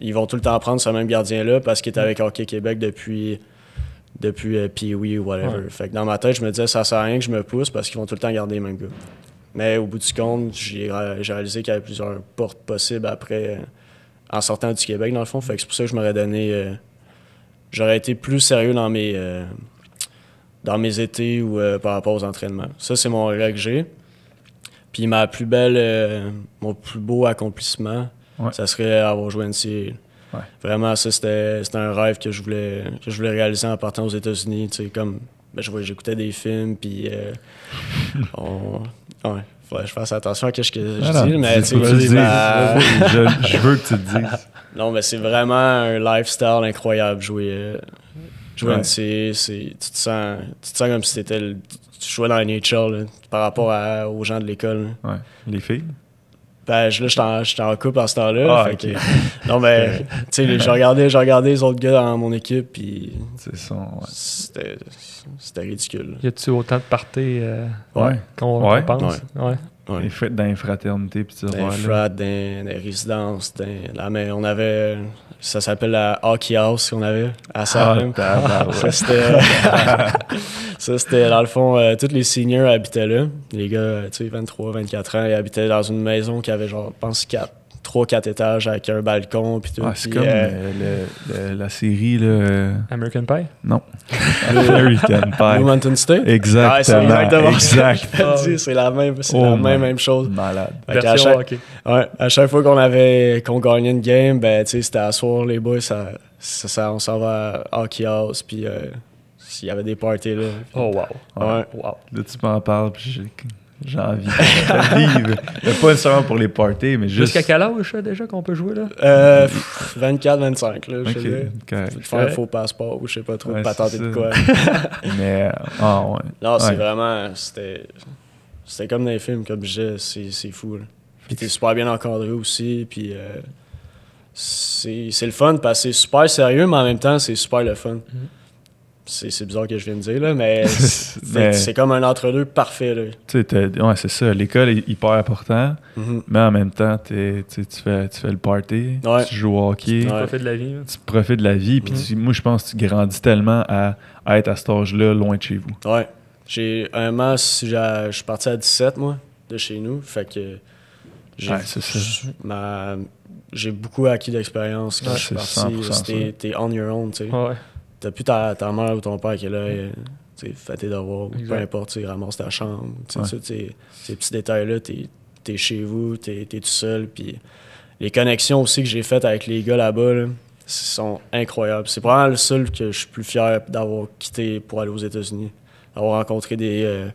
ils vont tout le temps prendre ce même gardien-là parce qu'il est avec Hockey Québec depuis, depuis euh, Pee-Wee ou whatever. Ouais. Fait que dans ma tête, je me disais, ça sert à rien que je me pousse parce qu'ils vont tout le temps garder les mêmes gars. Mais au bout du compte, j'ai ré- j'ai réalisé qu'il y avait plusieurs portes possibles après, euh, en sortant du Québec, dans le fond. Fait que c'est pour ça que je m'aurais donné. euh, J'aurais été plus sérieux dans mes, euh, dans mes étés ou euh, par rapport aux entraînements. Ça, c'est mon regret que j'ai. Puis ma plus belle, euh, mon plus beau accomplissement, Ouais. ça serait avoir joué NCAA. Ouais. Vraiment, ça, c'était un rêve que je voulais, que je voulais réaliser en partant aux États-Unis. Tu sais, comme, ben, j'écoutais des films, puis on... Ouais, faudrait que je fasse attention à ce que je Ah dis, mais tu sais, je, je veux que tu te dises. non, mais c'est vraiment un lifestyle incroyable jouer. euh, jouer Ouais. NCAA, c'est tu te sens tu te sens comme si t'étais le- tu jouais dans la là, par rapport à- aux gens de l'école. là. Ouais. Les filles? Ben, je- là, j'étais en, couple à ce temps-là. Ah, fait ok. que- non, mais, tu sais, j'ai regardé, j'ai regardé les autres gars dans mon équipe, puis C'est ça, ouais. c'était, c'était ridicule. Y a-tu autant de parties euh, Ouais. qu'on Ouais. qu'on pense? Ouais. Ouais. Les fêtes dans les fraternités, puis tu Dans vois, les frats, dans dans les résidences. dans- mais on avait, ça s'appelle la Hockey House qu'on avait à Ah, Salem. tabarouette. Ça, c'était. ça, c'était dans le fond, euh, tous les seniors habitaient là. Les gars, tu sais, 23, 24 ans, ils habitaient dans une maison qui avait, genre, je pense, 4, 3, 4 étages avec un balcon. Puis tout. Ah, c'est comme euh, euh, le- le- la série, là. American Pie? Non. American Pie. Mountain State? Exactement. Ah, c'est exactement exact. C'est la même, c'est Oh la même, même chose. Malade. Version chaque- hockey. Ouais, à chaque fois qu'on avait qu'on gagnait une game, ben tu sais, c'était à soir les boys, ça, ça, ça- on s'en va à Hockey House, puis euh, s'il y avait des parties là. Oh, wow. Ouais. Wow. Là, tu m'en parles, puis j'ai, j'ai envie de vivre. Mais Pas nécessairement pour les parties, mais juste. Jusqu'à quel âge ça, déjà qu'on peut jouer là? Euh, pff, 24, 25 là, je Ok, dirais. correct. Faut faire un faux passeport ou je sais pas trop, Ouais, patenter de quoi. Mais. Ah, ouais. non, c'est Ouais. vraiment, c'était, c'était comme dans les films, comme je disais, c'est, c'est fou. Là. Puis t'es super bien encadré aussi, puis euh, c'est, c'est le fun parce que c'est super sérieux, mais en même temps, c'est super le fun. C'est, c'est bizarre que je viens de dire, là, mais c'est, Mais- c'est comme un entre-deux parfait. Là. Tu ouais, c'est ça. L'école est hyper important, Mhm. mais en même temps, t'es- tu tu fais, tu fais le party, Ouais. tu joues au hockey, Ouais. Pas fait de la vie. là. tu profites de la vie. Puis Mhm. tu- moi, je pense que tu grandis tellement à, à être à cet âge-là, loin de chez vous. Ouais. J'ai un j'ai- je suis parti à 17, moi, de chez nous. Fait que j'ai, Ouais, c'est ça. j- ma- j'ai beaucoup acquis d'expérience quand Ouais, je suis c'est parti. 100% T'es, ça. t'es on your own, tu sais. T'as plus ta, ta mère ou ton père qui est là, euh, tu fais tes devoirs, ou peu importe, tu ramasse ta chambre. Ouais. ça, ces petits détails-là, t'es, t'es chez vous, t'es, t'es tout seul. Puis les connexions aussi que j'ai faites avec les gars là-bas, là, sont incroyables. C'est probablement le seul que je suis plus fier d'avoir quitté pour aller aux États-Unis. D'avoir rencontré des, euh,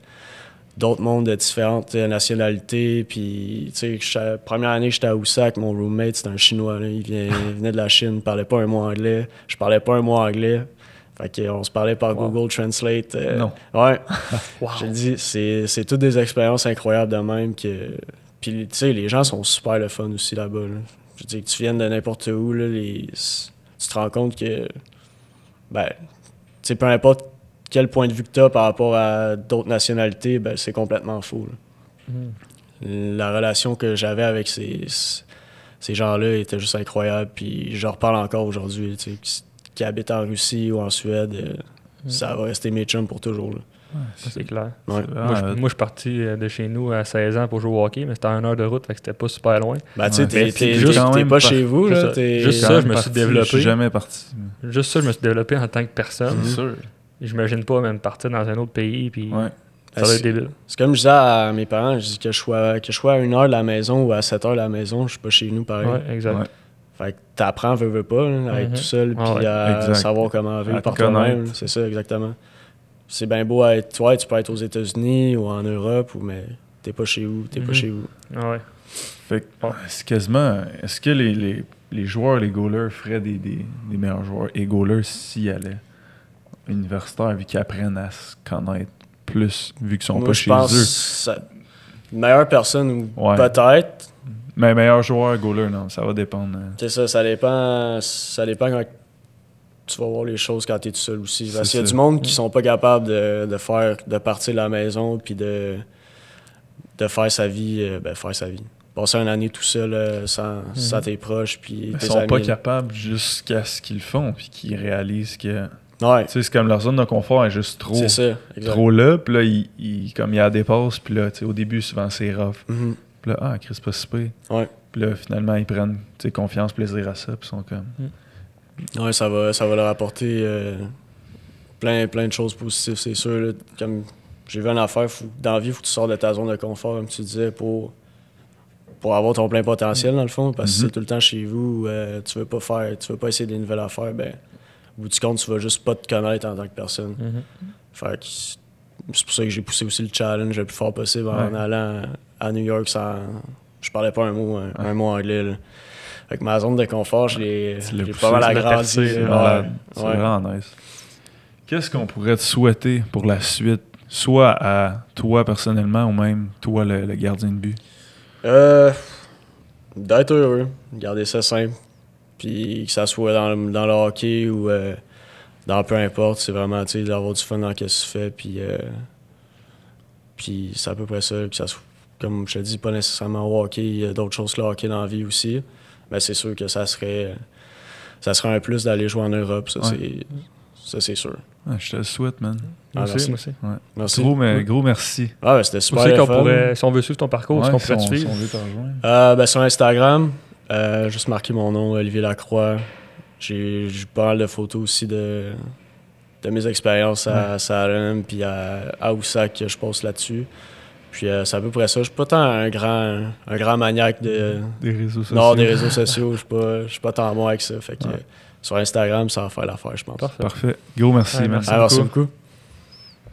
d'autres mondes de différentes euh, nationalités. Puis, tu sais, première année que j'étais à Oussac, mon roommate, c'était un Chinois. là. Il, vient- il venait de la Chine, il parlait pas un mot anglais. Je parlais pas un mot anglais. Fait qu'on se parlait par Wow. Google Translate. euh, Non. Ouais. Wow. Je dis, c'est toutes des expériences incroyables de même. Que... Puis, tu sais, les gens sont super le fun aussi là-bas. là. Je dire, que tu viennes de n'importe où, là, les... tu te rends compte que, ben, tu sais, peu importe quel point de vue que tu as par rapport à d'autres nationalités, ben, c'est complètement faux. Mhm. La relation que j'avais avec ces, ces gens-là était juste incroyable. Puis, je reparle encore aujourd'hui. tu sais, qui- habitent en Russie ou en Suède, euh, ça va rester mes chums pour toujours. là. C'est clair. Ouais. Moi, je, vraiment- moi, je suis parti euh, de chez nous à 16 ans pour jouer au hockey, mais c'était à une heure de route, fait que c'était pas super loin. Ben, tu sais, t'es- juste t'es pas chez vous, juste là. ça. Juste je me suis développé. Je suis jamais parti. Juste ça, je me suis développé en tant que personne. Sûr. J'imagine pas même partir dans un autre pays, puis Ouais. ça va Ben, être débile. C'est comme je disais à mes parents, je dis que je sois, que je sois à une heure de la maison ou à 7 heures de la maison, je suis pas chez nous pareil. Ouais, exact. Ouais. Fait que t'apprends, veux, veux pas, là, à être Mhm. tout seul, puis Ah ouais, à exact. savoir comment vivre À par toi-même. C'est ça, exactement. C'est bien beau à être, ouais, tu peux être aux États-Unis ou en Europe, ou, mais t'es pas chez où, t'es Mhm. pas chez où. Ah ouais. Fait que, c'est quasiment. Est-ce que les, les, les joueurs, les goalers, feraient des, des, des meilleurs joueurs? Et goalers s'ils allaient universitaires, vu qu'ils apprennent à se connaître plus, vu qu'ils sont Moi, pas chez pense eux? ça- meilleure personne, ou Ouais. peut-être, Mais meilleurs joueurs, goalers, non, ça va dépendre. euh. C'est ça, ça dépend, ça dépend quand tu vas voir les choses quand tu es tout seul aussi. Parce qu'il y a du monde qui sont pas capables de, de faire, de partir de la maison puis de, de faire sa vie, euh, ben, faire sa vie. Passer une année tout seul euh, sans, sans tes proches puis Ils tes sont pas capables jusqu'à ce qu'ils font, puis qu'ils réalisent que. Ouais, c'est comme leur zone de confort est juste trop, ça, trop là, puis là, ils, ils- comme il y a des passes, puis là, au début, souvent, c'est rough. Mhm. Puis là, ah, Chris, pas si pire. Ouais. Puis là, finalement, ils prennent confiance, plaisir à ça, puis ils sont comme. Ouais, ça va, ça va leur apporter euh, plein, plein de choses positives, c'est sûr. là. Comme j'ai vu une affaire, faut, dans la vie, il faut que tu sors de ta zone de confort, comme tu disais, pour, pour avoir ton plein potentiel, dans le fond. Parce que c'est tout le temps chez vous, euh, tu veux pas faire, tu veux pas essayer des nouvelles affaires, ben, au bout du compte, tu vas juste pas te connaître en tant que personne. Mhm. Fait que c'est pour ça que j'ai poussé aussi le challenge le plus fort possible en Ouais. allant à New York sans. Je parlais pas un mot, un, mot anglais. Là. Fait que ma zone de confort, je l'ai pas mal tu l'as agrandi. percé, C'est là. malade. Ouais. C'est Ouais. vraiment nice. Qu'est-ce qu'on pourrait te souhaiter pour la suite, soit à toi personnellement ou même toi, le, le gardien de but? Euh, D'être heureux, garder ça simple. Puis que ça soit dans, le- dans le hockey ou euh, dans peu importe, c'est vraiment tu sais, d'avoir du fun dans ce que tu fais. Puis, euh, puis c'est à peu près ça. Que ça soit, comme je te dis, pas nécessairement au hockey, il y a d'autres choses que le hockey dans la vie aussi. Mais c'est sûr que ça serait, ça serait un plus d'aller jouer en Europe, ça Ouais. c'est ça c'est sûr. Ouais, je te le souhaite, man. Ah, merci. moi aussi. Merci. Gros, mais, gros merci. Ah, ouais, c'était super. Aussi pourrait, si on veut suivre ton parcours, est-ce Ouais, qu'on si pourrait te suivre? si on veut te rejoindre. Euh, ben, sur Instagram, euh, juste marquer mon nom, Olivier Lacroix. J'ai j'ai pas mal de photos aussi de, de mes expériences à Salem puis à, à Oussac que je poste là-dessus. Puis euh, c'est à peu près ça. Je suis pas tant un grand, un grand maniaque de, Des réseaux sociaux. non, des réseaux sociaux. Je suis pas, je suis pas tant bon avec ça. Fait que Ouais. euh, sur Instagram, ça va faire l'affaire, je pense. Parfait. Parfait. Gros merci, Ouais, merci. merci. Ah, merci beaucoup.